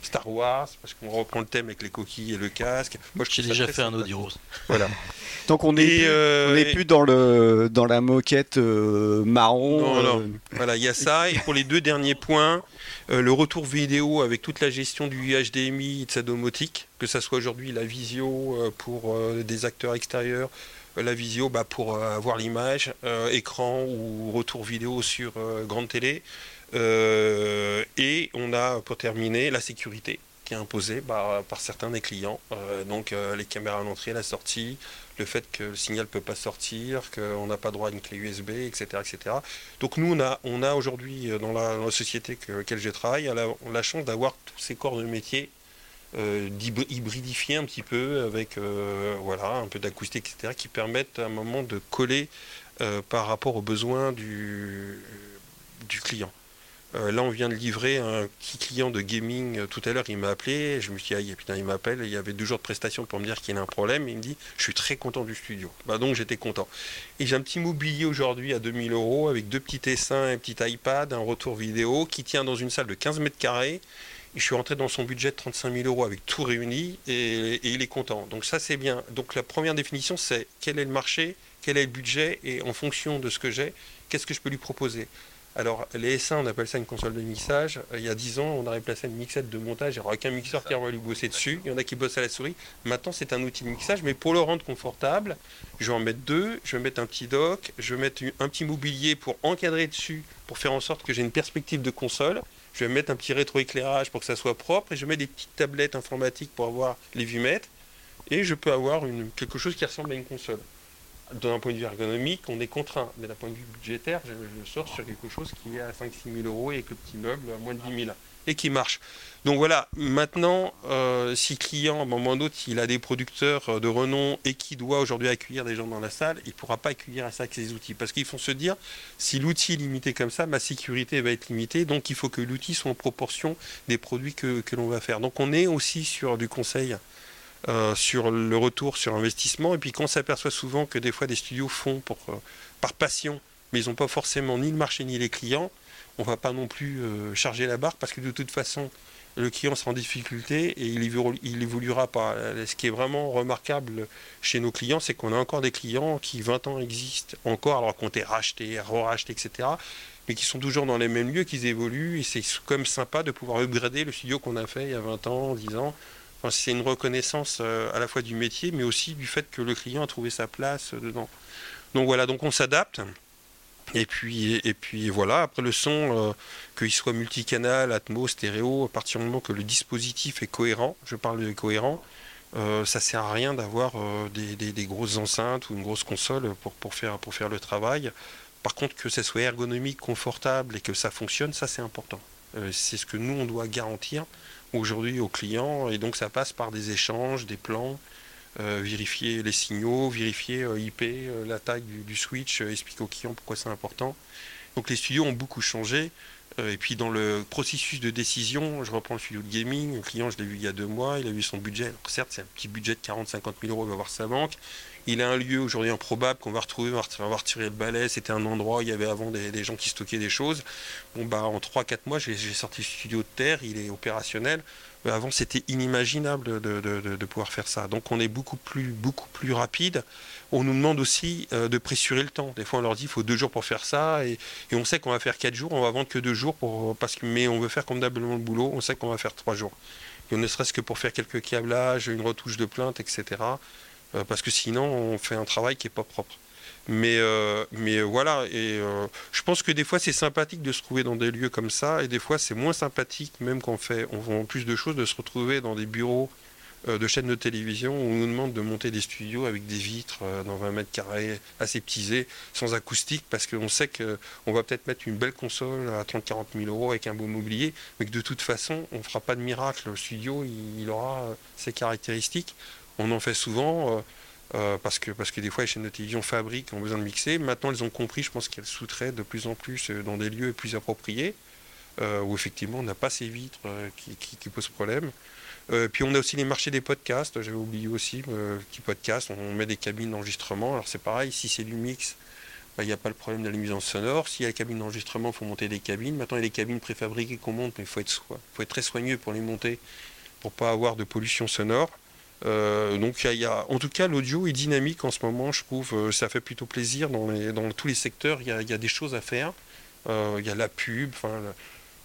Star Wars, parce qu'on reprend le thème avec les coquilles et le casque. Moi, j'ai déjà fait un Audi rose. Voilà. Donc on n'est plus, plus, dans, le, dans la moquette marron. Non, non. Voilà, il y a ça. Et pour les deux derniers points, le retour vidéo avec toute la gestion du HDMI et de sa domotique, que ça soit aujourd'hui la visio pour des acteurs extérieurs la visio bah, pour euh, avoir l'image, euh, écran ou retour vidéo sur euh, grande télé. et on a pour terminer la sécurité qui est imposée bah, par certains des clients. donc les caméras à l'entrée, la sortie, le fait que le signal ne peut pas sortir, qu'on n'a pas droit à une clé USB, etc. etc. Donc nous, on a, aujourd'hui dans la, société que, laquelle je travaille, la, chance d'avoir tous ces corps de métier euh, d'hybridifier un petit peu avec euh, voilà, un peu d'acoustique, etc., qui permettent à un moment de coller euh, par rapport aux besoins du, client. là, on vient de livrer un petit client de gaming tout à l'heure. Il m'a appelé. Je me suis dit, ah, putain, il m'appelle. Il y avait deux jours de prestation pour me dire qu'il y a un problème. il me dit, je suis très content du studio. Bah, donc, j'étais content. Et j'ai un petit mobilier aujourd'hui à 2000 euros avec deux petits dessins, un petit iPad, un retour vidéo qui tient dans une salle de 15 mètres carrés je suis rentré dans son budget de 35 000 euros avec tout réuni et, il est content. Donc ça c'est bien. Donc la première définition c'est quel est le marché, quel est le budget et en fonction de ce que j'ai, qu'est-ce que je peux lui proposer. Alors les S1 on appelle ça une console de mixage. Il y a 10 ans on aurait placé une mixette de montage, il n'y aurait aucun mixeur qui aurait lui bosser dessus. Il y en a qui bossent à la souris. Maintenant c'est un outil de mixage mais pour le rendre confortable, je vais en mettre deux, je vais mettre un petit dock, je vais mettre un petit mobilier pour encadrer dessus, pour faire en sorte que j'ai une perspective de console je vais mettre un petit rétroéclairage pour que ça soit propre, et je mets des petites tablettes informatiques pour avoir les vumètres, et je peux avoir quelque chose qui ressemble à une console. D'un point de vue ergonomique, on est contraint, mais d'un point de vue budgétaire, je, je sors sur quelque chose qui est à 5-6 000 euros et avec le petit meuble à moins de 10 000 qui marche. Donc voilà, maintenant, euh, si client, à un moment donné, il a des producteurs de renom et qui doit aujourd'hui accueillir des gens dans la salle, il ne pourra pas accueillir ça avec ses outils. Parce qu'ils font se dire, si l'outil est limité comme ça, ma sécurité va être limitée, donc il faut que l'outil soit en proportion des produits que, l'on va faire. Donc on est aussi sur du conseil. Euh, sur le retour sur investissement et puis quand on s'aperçoit souvent que des fois des studios font pour, euh, par passion mais ils n'ont pas forcément ni le marché ni les clients on va pas non plus euh, charger la barre parce que de toute façon, le client sera en difficulté et il, évoluera pas. Ce qui est vraiment remarquable chez nos clients, c'est qu'on a encore des clients qui 20 ans existent encore, alors qu'on été rachetés, re-rachetés, etc. Mais qui sont toujours dans les mêmes lieux, qui évoluent et c'est même sympa de pouvoir upgrader le studio qu'on a fait il y a 20 ans, 10 ans. c'est une reconnaissance euh, à la fois du métier, mais aussi du fait que le client a trouvé sa place dedans. Donc voilà, donc on s'adapte. Et puis, et puis voilà, après le son, euh, qu'il soit multicanal, Atmos, stéréo, à partir du moment que le dispositif est cohérent, je parle de cohérent, euh, ça sert à rien d'avoir euh, des, grosses enceintes ou une grosse console pour, pour, faire, pour faire le travail. Par contre, que ça soit ergonomique, confortable et que ça fonctionne, ça c'est important. c'est ce que nous, on doit garantir aujourd'hui aux clients. Et donc ça passe par des échanges, des plans, euh, vérifier les signaux, vérifier euh, IP, euh, la taille du, switch, expliquer aux clients pourquoi c'est important. Donc les studios ont beaucoup changé. et puis dans le processus de décision, je reprends le studio de gaming, le client je l'ai vu il y a deux mois, il a vu son budget. certes c'est un petit budget de 40-50 000 euros, il va voir sa banque. Il a un lieu aujourd'hui improbable qu'on va retrouver, on va retirer le balai. C'était un endroit où il y avait avant des, gens qui stockaient des choses. Bon bah en 3-4 mois j'ai sorti le studio de terre, il est opérationnel. Euh, avant, c'était inimaginable de, pouvoir faire ça. Donc, on est beaucoup plus, beaucoup plus rapide. On nous demande aussi euh, de pressurer le temps. Des fois, on leur dit il faut deux jours pour faire ça, et, on sait qu'on va faire quatre jours. On va vendre que deux jours pour parce que mais on veut faire convenablement le boulot. On sait qu'on va faire trois jours. Et ne serait-ce que pour faire quelques câblages, une retouche de plainte, etc. Euh, parce que sinon, on fait un travail qui est pas propre. Mais, euh, mais voilà, et euh, je pense que des fois c'est sympathique de se trouver dans des lieux comme ça, et des fois c'est moins sympathique, même quand on fait on vend plus de choses, de se retrouver dans des bureaux euh, de chaînes de télévision où on nous demande de monter des studios avec des vitres dans 20 mètres carrés aseptisés, sans acoustique, parce qu'on sait qu'on va peut-être mettre une belle console à 30-40 000 euros avec un beau mobilier, mais que de toute façon on ne fera pas de miracle. Le studio il aura ses caractéristiques. On en fait souvent euh, parce, que, parce que des fois les chaînes de télévision fabriquent, ont besoin de mixer. Maintenant, elles ont compris, je pense qu'elles sous-traitent de plus en plus euh, dans des lieux plus appropriés, euh, où effectivement on n'a pas ces vitres qui, posent problème. puis on a aussi les marchés des podcasts, j'avais oublié aussi, qui podcast, on met des cabines d'enregistrement. Alors c'est pareil, si c'est du mix, bah, il n'y a pas le problème de la nuisance sonore. S'il y a la cabine d'enregistrement, il faut monter des cabines. Maintenant, il y a des cabines préfabriquées qu'on monte, mais il faut être, faut être très soigneux pour les monter, pour pas avoir de pollution sonore. Euh, donc y, a, en tout cas l'audio est dynamique en ce moment, je trouve, euh, ça fait plutôt plaisir dans, dans tous les secteurs, il y, a, des choses à faire, euh, il y a la pub,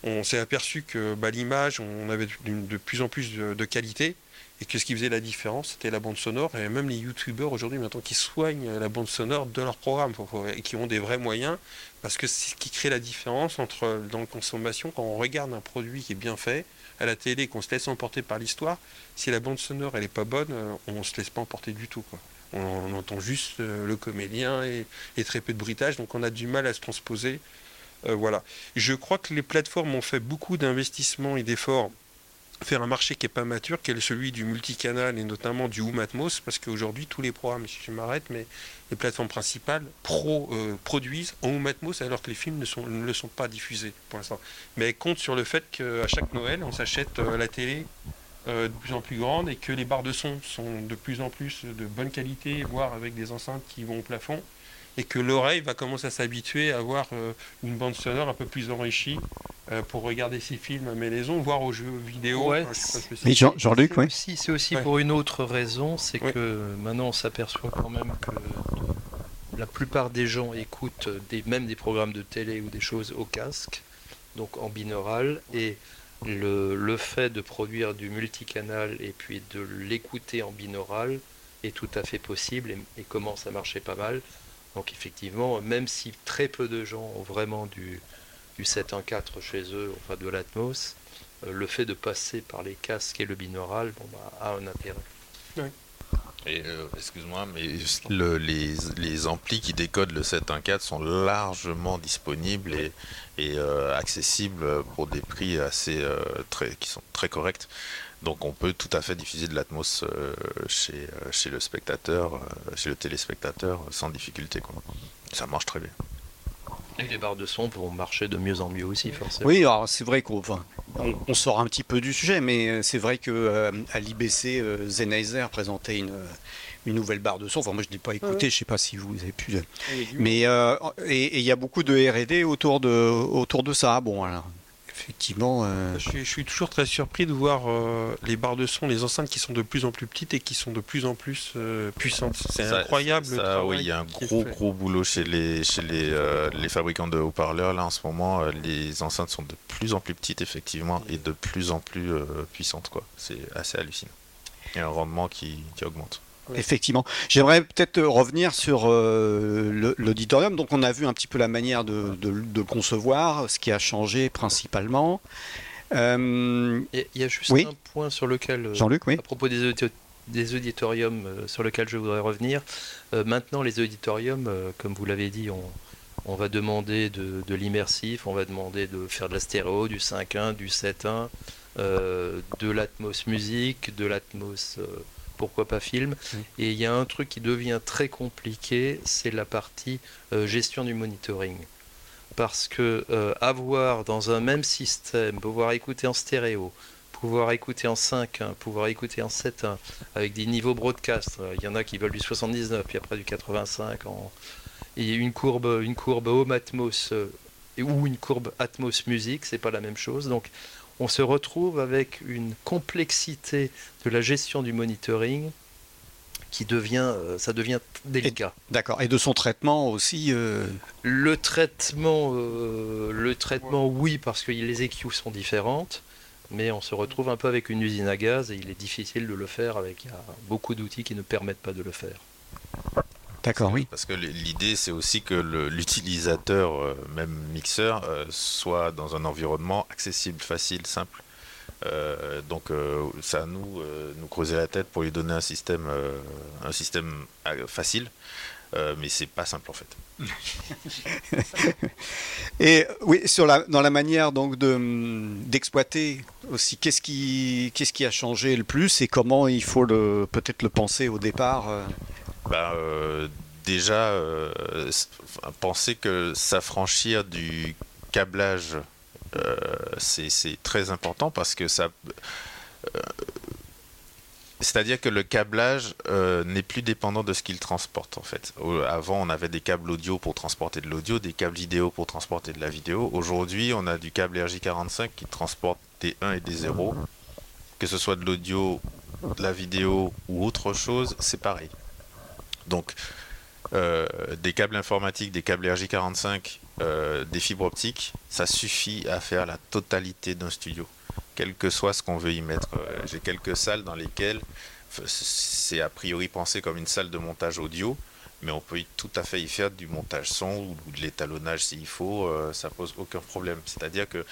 on s'est aperçu que bah, l'image, on avait de, plus en plus de, qualité, et que ce qui faisait la différence, c'était la bande sonore, et même les youtubeurs aujourd'hui maintenant qui soignent la bande sonore de leur programme, et qui ont des vrais moyens, parce que c'est ce qui crée la différence entre dans la consommation, quand on regarde un produit qui est bien fait, à la télé, qu'on se laisse emporter par l'histoire, si la bande sonore elle est pas bonne, euh, on se laisse pas emporter du tout. On, entend juste euh, le comédien et, très peu de bruitage, donc on a du mal à se transposer. Euh, voilà. Je crois que les plateformes ont fait beaucoup d'investissements et d'efforts faire un marché qui n'est pas mature, qui est celui du multicanal et notamment du Home Atmos, parce qu'aujourd'hui, tous les programmes, si je m'arrête, mais les plateformes principales pro, euh, produisent en Home Atmos alors que les films ne, sont, le sont pas diffusés pour l'instant. Mais elles comptent sur le fait qu'à chaque Noël, on s'achète euh, la télé euh, de plus en plus grande et que les barres de son sont de plus en plus de bonne qualité, voire avec des enceintes qui vont au plafond et que l'oreille va commencer à s'habituer à avoir euh, une bande sonore un peu plus enrichie euh, pour regarder ses films à maison, voire aux jeux vidéo. Ouais, Mais Jean-Luc, oui. C'est aussi pour une autre raison, c'est que maintenant on s'aperçoit quand même que la plupart des gens écoutent des, même des programmes de télé ou des choses au casque, donc en binaural, et le, le fait de produire du multicanal et puis de l'écouter en binaural est tout à fait possible et, et commence à marcher pas mal. Donc effectivement, même si très peu de gens ont vraiment du, du 7.1.4 chez eux, enfin de l'Atmos, le fait de passer par les casques et le binaural bah, a un intérêt. Et excuse-moi, mais les, les, amplis qui décodent le 7.1.4 sont largement disponibles et, et accessibles pour des prix assez très, qui sont très corrects. Donc on peut tout à fait diffuser de l'Atmos euh, chez, euh, le euh, chez le téléspectateur sans difficulté. Ça marche très bien. Et les barres de son vont marcher de mieux en mieux aussi, forcément. Oui, alors c'est vrai qu'on on, sort un petit peu du sujet, mais c'est vrai que à l'IBC, Sennheiser présentait une, une nouvelle barre de son. Enfin, moi, je ne l'ai pas écouté, je ne sais pas si vous avez pu. Mais et il y a beaucoup de R&D autour de autour de ça. Bon, alors, effectivement. Euh, je, suis, toujours très surpris de voir euh, les barres de son, les enceintes qui sont de plus en plus petites et qui sont de plus en plus euh, puissantes. C'est incroyable. oui, il y a un gros gros boulot chez les chez les, les fabricants de haut-parleurs là en ce moment. les enceintes sont de plus en plus petites effectivement et de plus en plus puissantes quoi. C'est assez hallucinant. Et un rendement qui augmente. Effectivement. J'aimerais peut-être revenir sur euh, l'auditorium. Donc on a vu un petit peu la manière de, concevoir, ce qui a changé principalement. Euh, il y a juste un point sur lequel, euh, Jean-Luc, oui. à propos des, des auditoriums, sur lequel je voudrais revenir. maintenant, les auditoriums, comme vous l'avez dit, on, va demander de, de l'immersif, on va demander de faire de la stéréo, du 5.1, du 7.1, de l'atmos musique, de l'atmos pourquoi pas film. Et il y a un truc qui devient très compliqué, c'est la partie euh, gestion du monitoring. Parce que euh, avoir dans un même système, pouvoir écouter en stéréo, pouvoir écouter en 5.1, pouvoir écouter en 7.1, avec des niveaux broadcast, euh, il y en a qui veulent du 79, puis après du 85, en... et une courbe, une courbe home atmos ou une courbe atmos musique, c'est pas la même chose. Donc on se retrouve avec une complexité de la gestion du monitoring qui devient, euh, ça devient délicat. D'accord. Et de son traitement aussi. Euh, le traitement, euh, le traitement, oui, parce que les EQ sont différentes, mais on se retrouve un peu avec une usine à gaz et il est difficile de le faire avec beaucoup d'outils qui ne permettent pas de le faire. D'accord, oui. Parce que l'idée, c'est aussi que l'utilisateur, euh, même mixeur, euh, soit dans un environnement accessible, facile, simple. Euh, donc, ça à nous nous creuser la tête pour lui donner un système, un système facile, mais c'est pas simple en fait. Et oui, sur la, dans la manière donc d'exploiter aussi, qu'est-ce qui, qu'est-ce qui a changé le plus et comment il faut peut-être le penser au départ euh, déjà, euh, penser que s'affranchir du câblage, euh, c'est très important parce que ça. C'est-à-dire que le câblage n'est plus dépendant de ce qu'il transporte en fait. Avant, on avait des câbles audio pour transporter de l'audio, des câbles vidéo pour transporter de la vidéo. Aujourd'hui, on a du câble RJ45 qui transporte des 1 et des 0. Que ce soit de l'audio, de la vidéo ou autre chose, c'est pareil. Donc, euh, des câbles informatiques, des câbles RJ45, euh, des fibres optiques, ça suffit à faire la totalité d'un studio, quel que soit ce qu'on veut y mettre. Euh, j'ai quelques salles dans lesquelles c'est a priori pensé comme une salle de montage audio, mais on peut tout à fait y faire du montage son ou de l'étalonnage s'il faut, ça pose aucun problème. C'est-à-dire que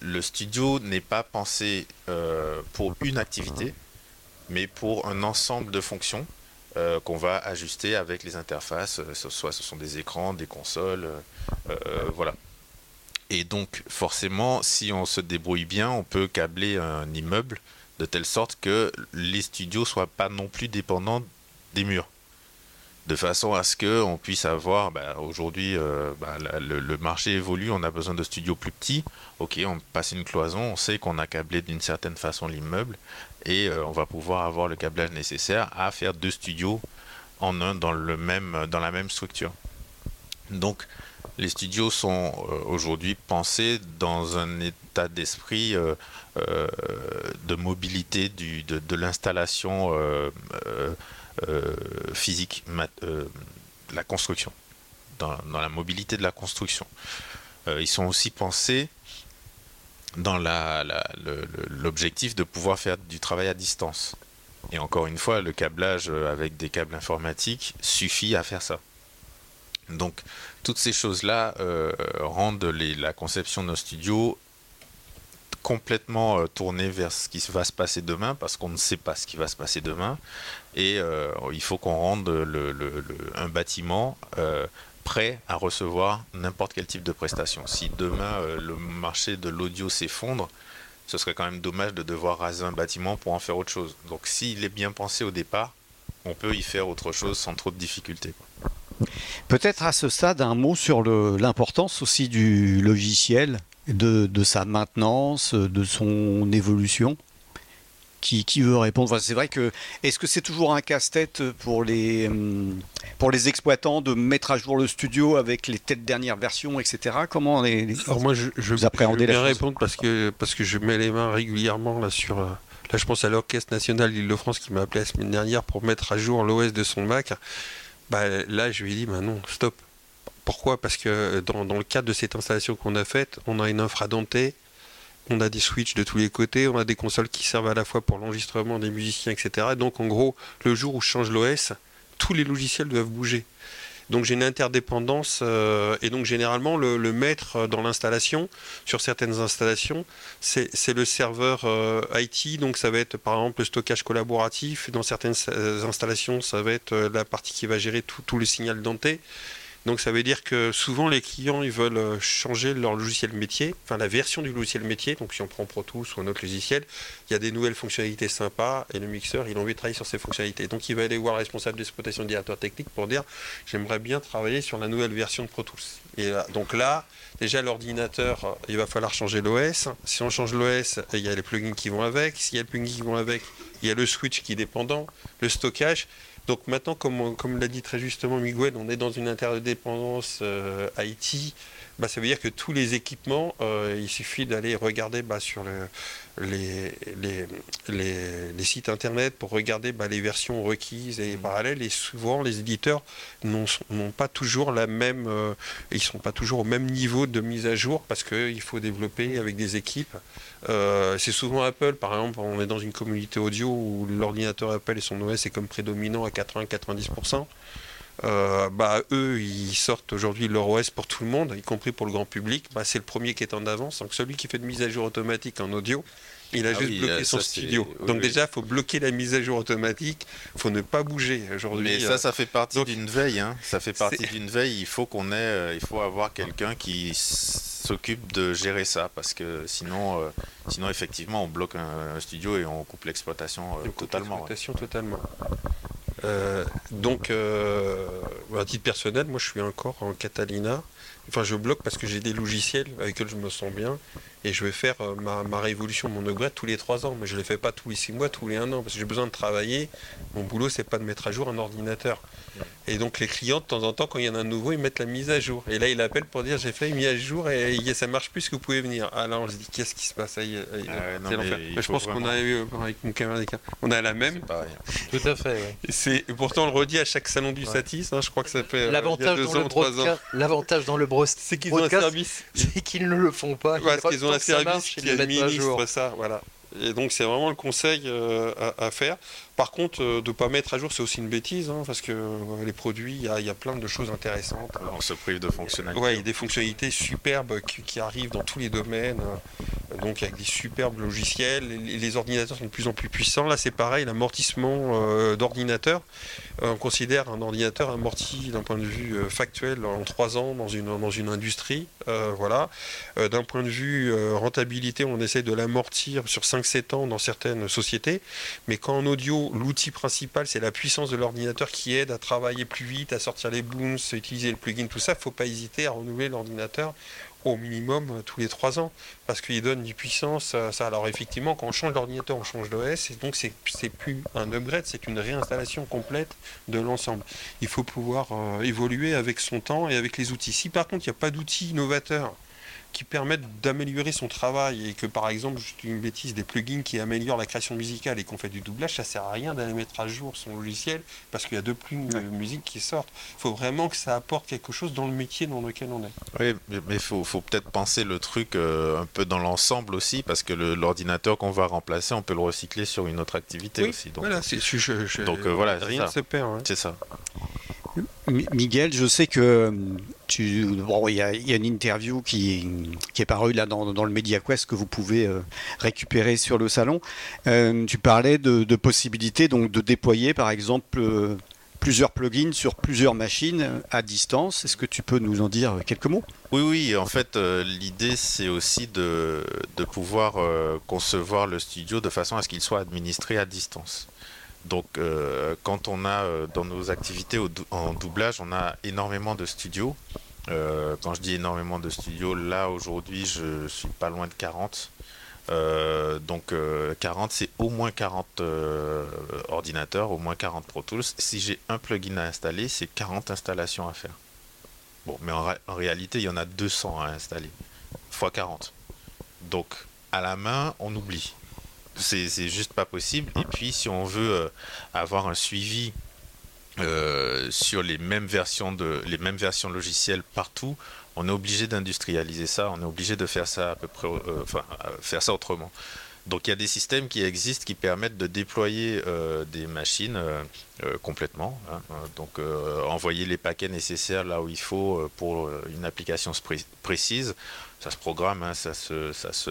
le studio n'est pas pensé pour une activité, mais pour un ensemble de fonctions euh, qu'on va ajuster avec les interfaces, euh, soit ce sont des écrans, des consoles, euh, voilà. Et donc forcément, si on se débrouille bien, on peut câbler un immeuble de telle sorte que les studios soient pas non plus dépendants des murs de façon à ce qu'on puisse avoir, bah, aujourd'hui, bah, le, marché évolue, on a besoin de studios plus petits. Ok, on passe une cloison, on sait qu'on a câblé d'une certaine façon l'immeuble, et euh, on va pouvoir avoir le câblage nécessaire à faire deux studios en un dans, le même, dans la même structure. Donc les studios sont euh, aujourd'hui pensés dans un état d'esprit euh, de mobilité de, l'installation physique, la construction, dans, la mobilité de la construction. ils sont aussi pensés dans l'objectif de pouvoir faire du travail à distance. Et encore une fois, le câblage euh, avec des câbles informatiques suffit à faire ça. Donc toutes ces choses-là euh, rendent la conception de nos studios complètement euh, tournée vers ce qui va se passer demain parce qu'on ne sait pas ce qui va se passer demain et euh, il faut qu'on rende un bâtiment prêt à recevoir n'importe quel type de prestation. Si demain le marché de l'audio s'effondre, ce serait quand même dommage de devoir raser un bâtiment pour en faire autre chose. Donc s'il est bien pensé au départ, on peut y faire autre chose sans trop de difficultés. Peut-être à ce stade un mot sur l'importance aussi du logiciel, de, de, sa maintenance, de son évolution. Qui, qui veut répondre? C'est vrai que est-ce que c'est toujours un casse-tête pour les hum, pour les exploitants de mettre à jour le studio avec les têtes dernières versions, etc. Comment les, Alors moi je, je, vous appréhendez je bien répondre parce que parce que je mets les mains régulièrement là sur euh, là je pense à l'orchestre national d'Île-de-France qui m'a appelé la semaine dernière pour mettre à jour l'OS de son Mac bah, là, je lui ai dit, bah non, stop. Pourquoi? Parce que dans, le cadre de cette installation qu'on a faite, on a une offre à on a des switches de tous les côtés, on a des consoles qui servent à la fois pour l'enregistrement des musiciens, etc. Donc en gros, le jour où je change l'OS, tous les logiciels doivent bouger. Donc j'ai une interdépendance euh, et donc généralement le, maître dans l'installation, sur certaines installations, c'est le serveur euh, IT, donc ça va être par exemple le stockage collaboratif, dans certaines euh, installations ça va être la partie qui va gérer tout, tout le signal denté. Donc ça veut dire que souvent les clients ils veulent euh, changer leur logiciel métier, enfin la version du logiciel métier. Donc si on prend Pro Tools ou un autre logiciel, il y a des nouvelles fonctionnalités sympas et le mixeur il a envie de travailler sur ces fonctionnalités. Donc il va aller voir le responsable d'exploitation directeur technique pour dire j'aimerais bien travailler sur la nouvelle version de Pro Tools. Et donc là déjà l'ordinateur euh, il va falloir changer l'OS. Si on change l'OS il y a les plugins qui vont avec. S'il y a les plugins qui vont avec il y a le switch qui est dépendant, le stockage. Donc maintenant, comme, comme l'a dit très justement Miguel, on est dans une interdépendance euh, IT. Bah, ça veut dire que tous les équipements, euh, il suffit d'aller regarder bah, sur le, les, les, sites internet pour regarder bah, les versions requises et parallèles. Et souvent, les éditeurs n'ont pas toujours la même, euh, ils sont pas toujours au même niveau de mise à jour parce qu'il faut développer avec des équipes. Euh, c'est souvent Apple, par exemple, on est dans une communauté audio où l'ordinateur Apple et son OS est comme prédominant à 80-90%. Euh, bah, eux, ils sortent aujourd'hui leur OS pour tout le monde, y compris pour le grand public. Bah, c'est le premier qui est en avance. Donc celui qui fait de mise à jour automatique en audio, il a ah juste bloqué son studio. Donc déjà, il faut bloquer la mise à jour automatique. Il faut ne pas bouger aujourd'hui. Mais ça, euh. ça fait partie d'une veille. Hein. Ça fait partie d'une veille. Il faut qu'on ait, il faut avoir quelqu'un qui s'occupe de gérer ça parce que sinon, sinon effectivement, on bloque un, studio et on coupe l'exploitation totalement. L'exploitation totalement. Euh, donc, euh, à titre personnel, moi je suis encore en Catalina. Enfin, je bloque parce que j'ai des logiciels avec lesquels je me sens bien et je vais faire euh, ma, révolution, mon upgrade tous les trois ans. Mais je ne les fais pas tous les six mois, tous les un an parce que j'ai besoin de travailler. Mon boulot, c'est pas de mettre à jour un ordinateur. Et donc les clients, de temps en temps, quand il y en a un nouveau, ils mettent la mise à jour. Et là, il appelle pour dire j'ai fait une mise à jour et ça marche plus, que vous pouvez venir? Ah là, on se dit qu'est-ce qui se passe? Ah Je pense qu'on a eu avec mon caméra on a la même. Tout à fait. C'est pourtant on le redit à chaque salon du Satis. Hein, je crois que ça fait euh, l'avantage dans, le broadcast, l'avantage dans le c'est qu'ils ont un service, c'est qu'ils ne le font pas. parce qu'ils ont un service qui administre ça. Voilà. Et donc c'est vraiment le conseil euh, à, faire. Par contre, euh, de ne pas mettre à jour, c'est aussi une bêtise, hein, parce que euh, les produits, il y, a plein de choses intéressantes. On se prive de fonctionnalités. Oui, il y a des fonctionnalités superbes qui, arrivent dans tous les domaines, donc avec des superbes logiciels. Les, les, ordinateurs sont de plus en plus puissants. Là, c'est pareil, l'amortissement d'ordinateur. on considère un ordinateur amorti d'un point de vue factuel en trois ans dans une, dans une industrie. voilà. d'un point de vue rentabilité, on essaie de l'amortir sur 5 7 ans dans certaines sociétés, mais quand en audio, l'outil principal, c'est la puissance de l'ordinateur qui aide à travailler plus vite, à sortir les booms, à utiliser le plugin, tout ça, il ne faut pas hésiter à renouveler l'ordinateur au minimum euh, tous les 3 ans, parce qu'il donne du puissance. Ça. Alors effectivement, quand on change d'ordinateur, on change d'OS, et donc c'est plus un upgrade, c'est une réinstallation complète de l'ensemble. Il faut pouvoir euh, évoluer avec son temps et avec les outils. Si par contre il n'y a pas d'outils innovateurs qui permettent d'améliorer son travail et que par exemple, je dis une bêtise, des plugins qui améliorent la création musicale et qu'on fait du doublage, ça sert à rien d'aller mettre à jour son logiciel parce qu'il y a deux plugins de musique qui sortent. Il faut vraiment que ça apporte quelque chose dans le métier dans lequel on est. Oui, mais il faut, faut peut-être penser le truc euh, un peu dans l'ensemble aussi parce que l'ordinateur qu'on va remplacer, on peut le recycler sur une autre activité aussi. Donc, voilà, donc euh, voilà, rien ne se perd. C'est ça. Miguel, je sais que tu, bon, il y, a une interview qui, est parue là dans, le MediaQuest que vous pouvez récupérer sur le salon. tu parlais de, possibilités donc de déployer par exemple plusieurs plugins sur plusieurs machines à distance. Est-ce que tu peux nous en dire quelques mots? Oui, oui, en fait, euh, l'idée, c'est aussi de, pouvoir euh, concevoir le studio de façon à ce qu'il soit administré à distance. Donc, euh, quand on a dans nos activités en doublage, on a énormément de studios. quand je dis énormément de studios, là, aujourd'hui, je suis pas loin de 40. Euh, donc 40, euh, c'est au moins 40 euh, ordinateurs, au moins 40 Pro Tools. Si j'ai un plugin à installer, c'est 40 installations à faire. Bon, mais en, réalité, il y en a 200 à installer, x 40. Donc, à la main, on oublie. C'est juste pas possible. Et puis, si on veut avoir un suivi sur les mêmes versions de les mêmes versions logicielles partout, on est obligé d'industrialiser ça, on est obligé de faire ça à peu près, euh, enfin, faire ça autrement. Donc il y a des systèmes qui existent qui permettent de déployer euh, des machines euh, complètement. Hein. donc envoyer les paquets nécessaires là où il faut pour une application précise. Ça se programme, hein, ça se, ça se,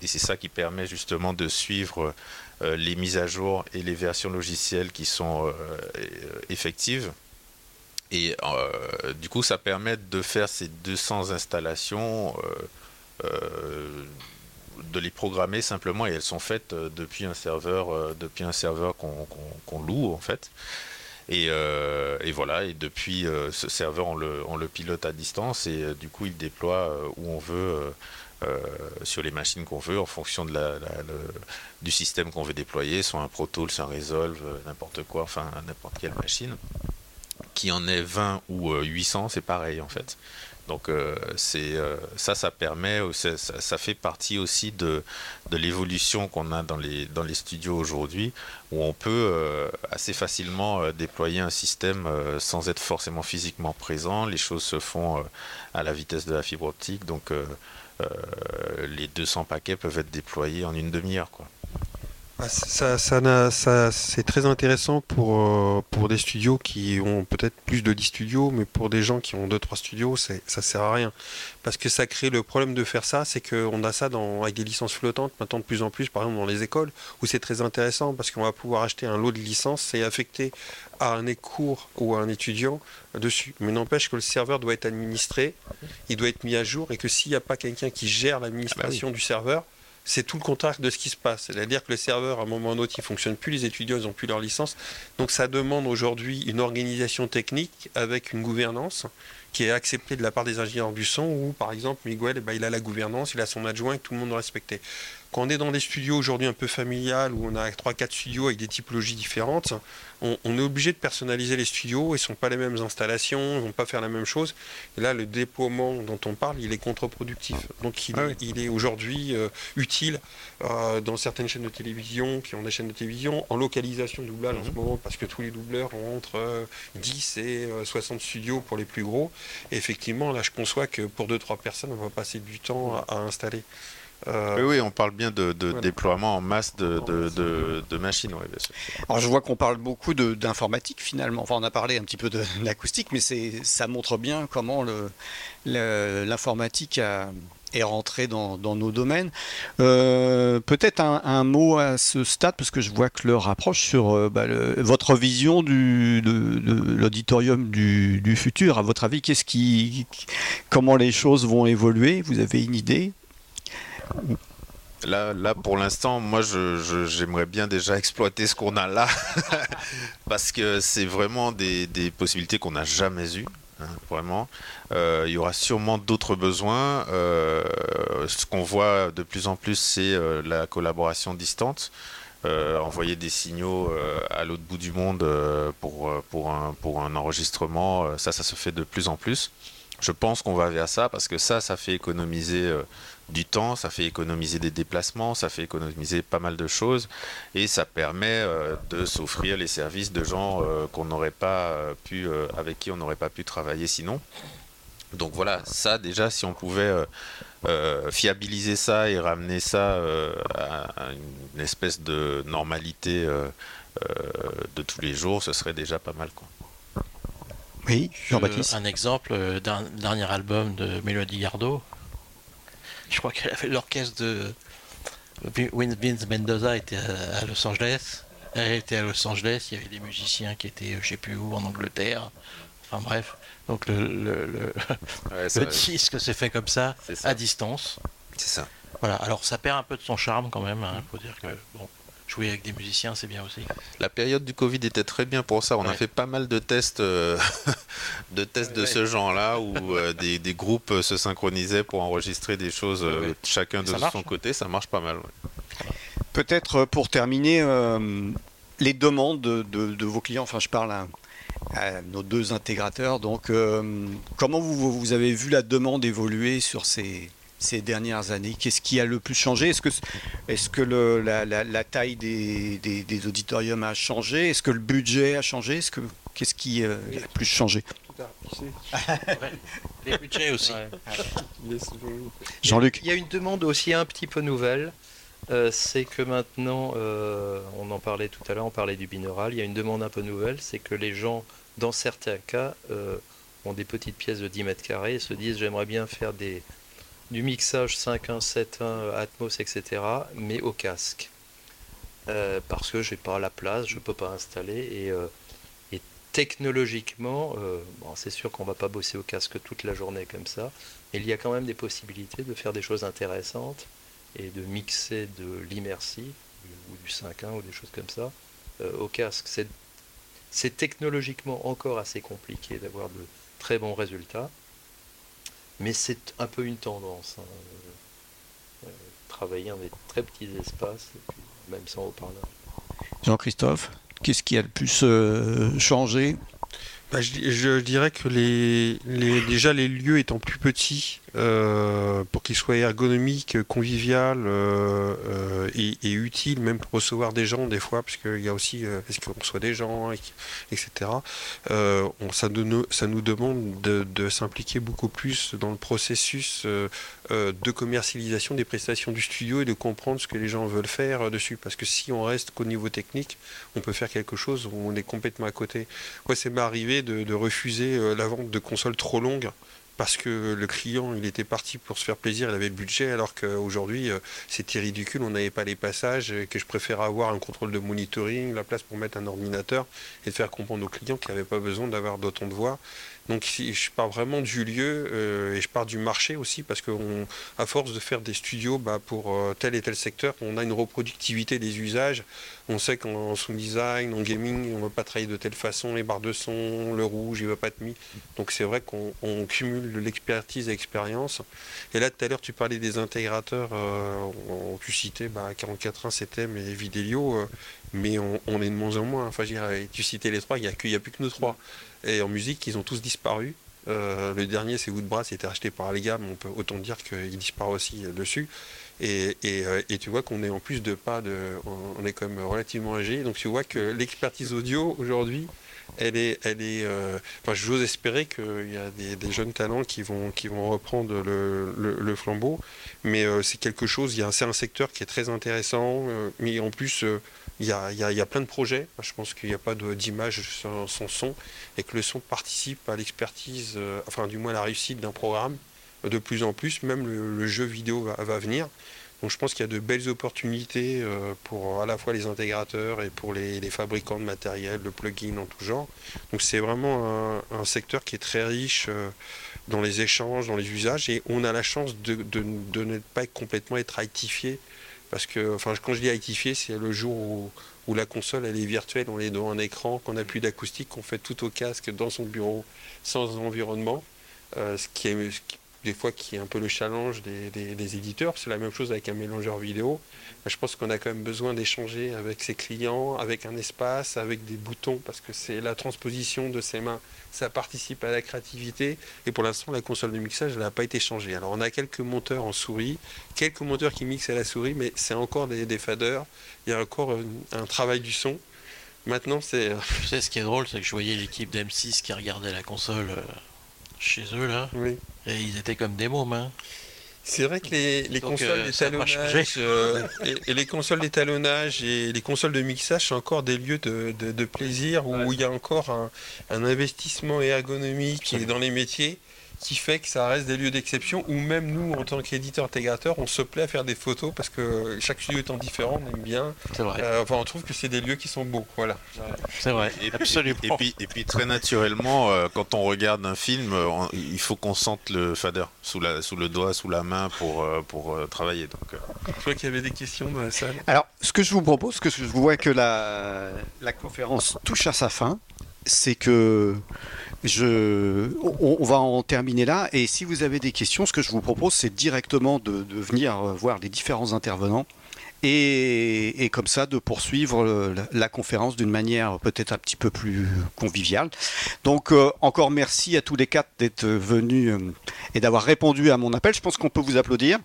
et c'est ça qui permet justement de suivre les mises à jour et les versions logicielles qui sont effectives. Et euh, du coup, ça permet de faire ces 200 installations, euh, euh, de les programmer simplement, et elles sont faites depuis un serveur, depuis un serveur qu'on loue en fait. Et, voilà, et depuis ce serveur, on le, pilote à distance, et du coup, il déploie où on veut. sur les machines qu'on veut en fonction du système qu'on veut déployer, soit un Pro Tools, un Resolve, n'importe quoi, enfin n'importe quelle machine qui en est 20 ou 800, euh, c'est pareil en fait. Donc euh, c'est euh, ça, ça permet, ça, ça, fait partie aussi de, de l'évolution qu'on a dans les, dans les studios aujourd'hui, où on peut assez facilement déployer un système sans être forcément physiquement présent. Les choses se font à la vitesse de la fibre optique, donc les 200 paquets peuvent être déployés en une demi-heure. Ah, ça, ça, ça c'est très intéressant pour, euh, pour des studios qui ont peut-être plus de 10 studios, mais pour des gens qui ont 2-3 studios, ça sert à rien. Parce que ça crée le problème de faire ça, c'est qu'on a ça dans, avec des licences flottantes maintenant de plus en plus, par exemple dans les écoles, où c'est très intéressant parce qu'on va pouvoir acheter un lot de licences et affecter à un cours ou à un étudiant dessus. Mais n'empêche que le serveur doit être administré, il doit être mis à jour et que s'il n'y a pas quelqu'un qui gère l'administration ah bah du serveur, c'est tout le contraire de ce qui se passe. C'est-à-dire que le serveur, à un moment ou à un autre, il ne fonctionne plus, les étudiants, ils n'ont plus leur licence. Donc ça demande aujourd'hui une organisation technique avec une gouvernance qui est acceptée de la part des ingénieurs du son, où par exemple Miguel, eh ben, il a la gouvernance, il a son adjoint et tout le monde doit respecter. Quand on est dans des studios aujourd'hui un peu familiales, où on a 3-4 studios avec des typologies différentes, on, est obligé de personnaliser les studios, ils ne sont pas les mêmes installations, ils ne vont pas faire la même chose. Et là, le déploiement dont on parle, il est contre-productif. Donc il, ah est aujourd'hui euh, utile euh, dans certaines chaînes de télévision, qui ont des chaînes de télévision, en localisation doublage en ce mhm. moment, parce que tous les doubleurs ont entre 10 euh, et 60 studios pour les plus gros. Et effectivement, là, je conçois que pour 2-3 personnes, on va passer du temps à installer. Euh, oui, on parle bien de, déploiement en masse de, machines. Alors je vois qu'on parle beaucoup d'informatique finalement. Enfin, on a parlé un petit peu de, l'acoustique, mais ça montre bien comment l'informatique est rentrée dans, nos domaines. Euh, peut-être un, mot à ce stade, parce que je vois que l'heure rapproche sur euh, bah, votre vision du, de, l'auditorium du, du, futur. À votre avis, qu'est-ce qui, comment les choses vont évoluer? Vous avez une idée? Là, là, pour l'instant, moi, j'aimerais bien déjà exploiter ce qu'on a là, parce que c'est vraiment des, possibilités qu'on n'a jamais eues. Hein, vraiment, euh, il y aura sûrement d'autres besoins. Euh, ce qu'on voit de plus en plus, c'est euh, la collaboration distante. envoyer des signaux à l'autre bout du monde pour, un, pour un enregistrement, ça, ça se fait de plus en plus. Je pense qu'on va vers ça parce que ça, ça fait économiser du temps, ça fait économiser des déplacements, ça fait économiser pas mal de choses et ça permet euh, de s'offrir les services de gens euh, qu'on n'aurait pas euh, pu, avec qui on n'aurait pas pu travailler sinon. Donc voilà, ça déjà, si on pouvait fiabiliser ça et ramener ça à, une espèce de normalité de tous les jours, ce serait déjà pas mal. Quoi. Oui, Jean-Baptiste. Un exemple d'un dernier album de Mélodie Gardot. Je crois qu'elle avait l'orchestre de Vin- Vince Mendoza était à Los Angeles. Elle était à Los Angeles, il y avait des musiciens qui étaient, je sais plus où, en Angleterre. Enfin bref. Donc le, le- le- Ouais, ça- le disque s'est fait comme ça, à distance. C'est ça. Voilà. Alors ça perd un peu de son charme quand même. Il faut dire que bon, jouer avec des musiciens, c'est bien aussi. La période du Covid était très bien pour ça. On a fait pas mal de tests, euh, de tests de Ouais. ce genre-là où euh, des, des groupes euh, se synchronisaient pour enregistrer des choses euh, Ouais. chacun de marche, son côté. Ça marche pas mal. ouais. Peut-être pour terminer, euh, les demandes de, de- de vos clients, enfin je parle à, à nos deux intégrateurs, donc euh, comment vous, vous avez vu la demande évoluer sur ces, ces dernières années? Qu'est-ce qui a le plus changé? Est-ce que, est que le- la, la- la taille des, des- des auditoriums a changé? Est-ce que le budget a changé? Est-ce que, Qu'est-ce qui euh, a le plus changé? Les budgets aussi. Ouais. Jean-Luc Il y a une demande aussi un petit peu nouvelle. euh, c'est que maintenant, euh, on en parlait tout à l'heure, on parlait du binaural. Il y a une demande un peu nouvelle, c'est que les gens, dans certains cas, euh, ont des petites pièces de 10 mètres carrés et se disent j'aimerais bien faire des, du mixage 5.1, 7.1, Atmos, etc., mais au casque. Euh, parce que j'ai pas la place, je peux pas installer et, euh, technologiquement, euh, c'est sûr qu'on va pas bosser au casque toute la journée comme ça, mais il y a quand même des possibilités de faire des choses intéressantes et de mixer de l'immersif ou du 5.1 ou des choses comme ça au casque. C'est technologiquement encore assez compliqué d'avoir de très bons résultats, mais c'est un peu une tendance. hein, euh, euh, travailler dans des très petits espaces, et puis même sans haut-parleur. Jean-Christophe Qu'est-ce qui a le plus euh, changé? Bah, je, di- je dirais que les, les- déjà les lieux étant plus petits, euh, pour qu'ils soient ergonomiques, convivial euh, euh, et, utiles, même pour recevoir des gens des fois, parce qu'il y a aussi, est-ce qu'on reçoit des gens, et- etc. On- ça, nous, ça nous demande de, de s'impliquer beaucoup plus dans le processus de commercialisation des prestations du studio et de comprendre ce que les gens veulent faire dessus. Parce que si on reste qu'au niveau technique, on peut faire quelque chose où on est complètement à côté. Moi, c'est m'est arrivé de, de refuser la vente de consoles trop longues parce que le client, il était parti pour se faire plaisir, il avait le budget, alors qu'aujourd'hui, euh, c'était ridicule, on n'avait pas les passages, et que je préfère avoir un contrôle de monitoring, la place pour mettre un ordinateur, et de faire comprendre aux clients qu'il n'y avait pas besoin d'avoir d'autant de voix. Donc je pars vraiment du lieu euh, et je pars du marché aussi parce que on- à force de faire des studios bah, pour euh, tel et tel secteur, on a une reproductivité des usages. On sait qu'en sound design, en gaming, on ne va pas travailler de telle façon, les barres de son, le rouge, il ne va pas être mis. Donc c'est vrai qu'on on cumule de l'expertise et l'expérience. Et là tout à l'heure tu parlais des intégrateurs, euh, on, tu citais bah, 44.1 c'était mais Vidélio, euh, mais on, est de moins en moins. Enfin tu citais les trois, il n'y a, a plus que nous trois. Et en musique, ils ont tous disparu. Euh, le dernier, c'est Woodbrass, il a été racheté par mais on peut autant dire qu'il disparaît aussi euh, dessus. Euh, et tu vois qu'on est en plus de pas. On est quand même relativement âgé. Donc tu vois que l'expertise audio aujourd'hui, elle est. Elle est euh, enfin, j'ose espérer qu'il y a des, jeunes talents qui vont, qui vont reprendre le, flambeau. Mais c'est quelque chose, c'est un secteur qui est très intéressant. mais en plus, il y, a, plein de projets. Je pense qu'il n'y a pas d'image sans, son et que le son participe à l'expertise, euh, enfin du moins à la réussite d'un programme euh, de plus en plus. Même le, jeu vidéo va, venir. Donc je pense qu'il y a de belles opportunités euh, pour à la fois les intégrateurs et pour les, fabricants de matériel, de plugins en tout genre. Donc c'est vraiment un, secteur qui est très riche dans les échanges, dans les usages, et on a la chance de, ne pas complètement être haïtifié. Parce que, enfin, quand je dis haïtifié, c'est le jour où, la console elle est virtuelle, on est devant un écran, qu'on n'a plus d'acoustique, qu'on fait tout au casque dans son bureau, sans environnement, euh, ce qui est des fois qui est un peu le challenge des, éditeurs. C'est la même chose avec un mélangeur vidéo. Je pense qu'on a quand même besoin d'échanger avec ses clients, avec un espace, avec des boutons, parce que c'est la transposition de ses mains. Ça participe à la créativité. Et pour l'instant, la console de mixage, n'a pas été changée. Alors, on a quelques monteurs en souris, quelques moteurs qui mixent à la souris, mais c'est encore des, des faders. Il y a encore euh, un travail du son. Maintenant, c'est. Tu sais, ce qui est drôle, c'est que je voyais l'équipe d'M6 qui regardait la console euh, chez eux, là, Oui. et ils étaient comme des mômes. Hein. C'est vrai que les, les Donc, consoles euh, d'étalonnage euh, et, et les consoles d'étalonnage et les consoles de mixage sont encore des lieux de, de- de plaisir où il y a encore un, un investissement ergonomique Absolument. dans les métiers qui fait que ça reste des lieux d'exception où même nous en tant qu'éditeur intégrateur on se plaît à faire des photos parce que chaque studio étant différent on aime bien C'est vrai. Euh, enfin on trouve que c'est des lieux qui sont beaux voilà C'est vrai. Et puis, Absolument. et puis, et puis très naturellement, euh, quand on regarde un film, euh, on- il faut qu'on sente le fader sous, la, sous le doigt, sous la main pour, euh, pour euh, travailler. Donc, euh, je vois qu'il y avait des questions dans la salle Alors, ce que je vous propose, que je vois que la, la conférence touche à sa fin, c'est que on, va en terminer là. Et si vous avez des questions, ce que je vous propose, c'est directement de, venir euh, voir les différents intervenants. Et, comme ça, de poursuivre le- la, conférence d'une manière peut-être un petit peu plus conviviale. Donc, euh, encore merci à tous les quatre d'être venus euh, et d'avoir répondu à mon appel. Je pense qu'on peut vous applaudir.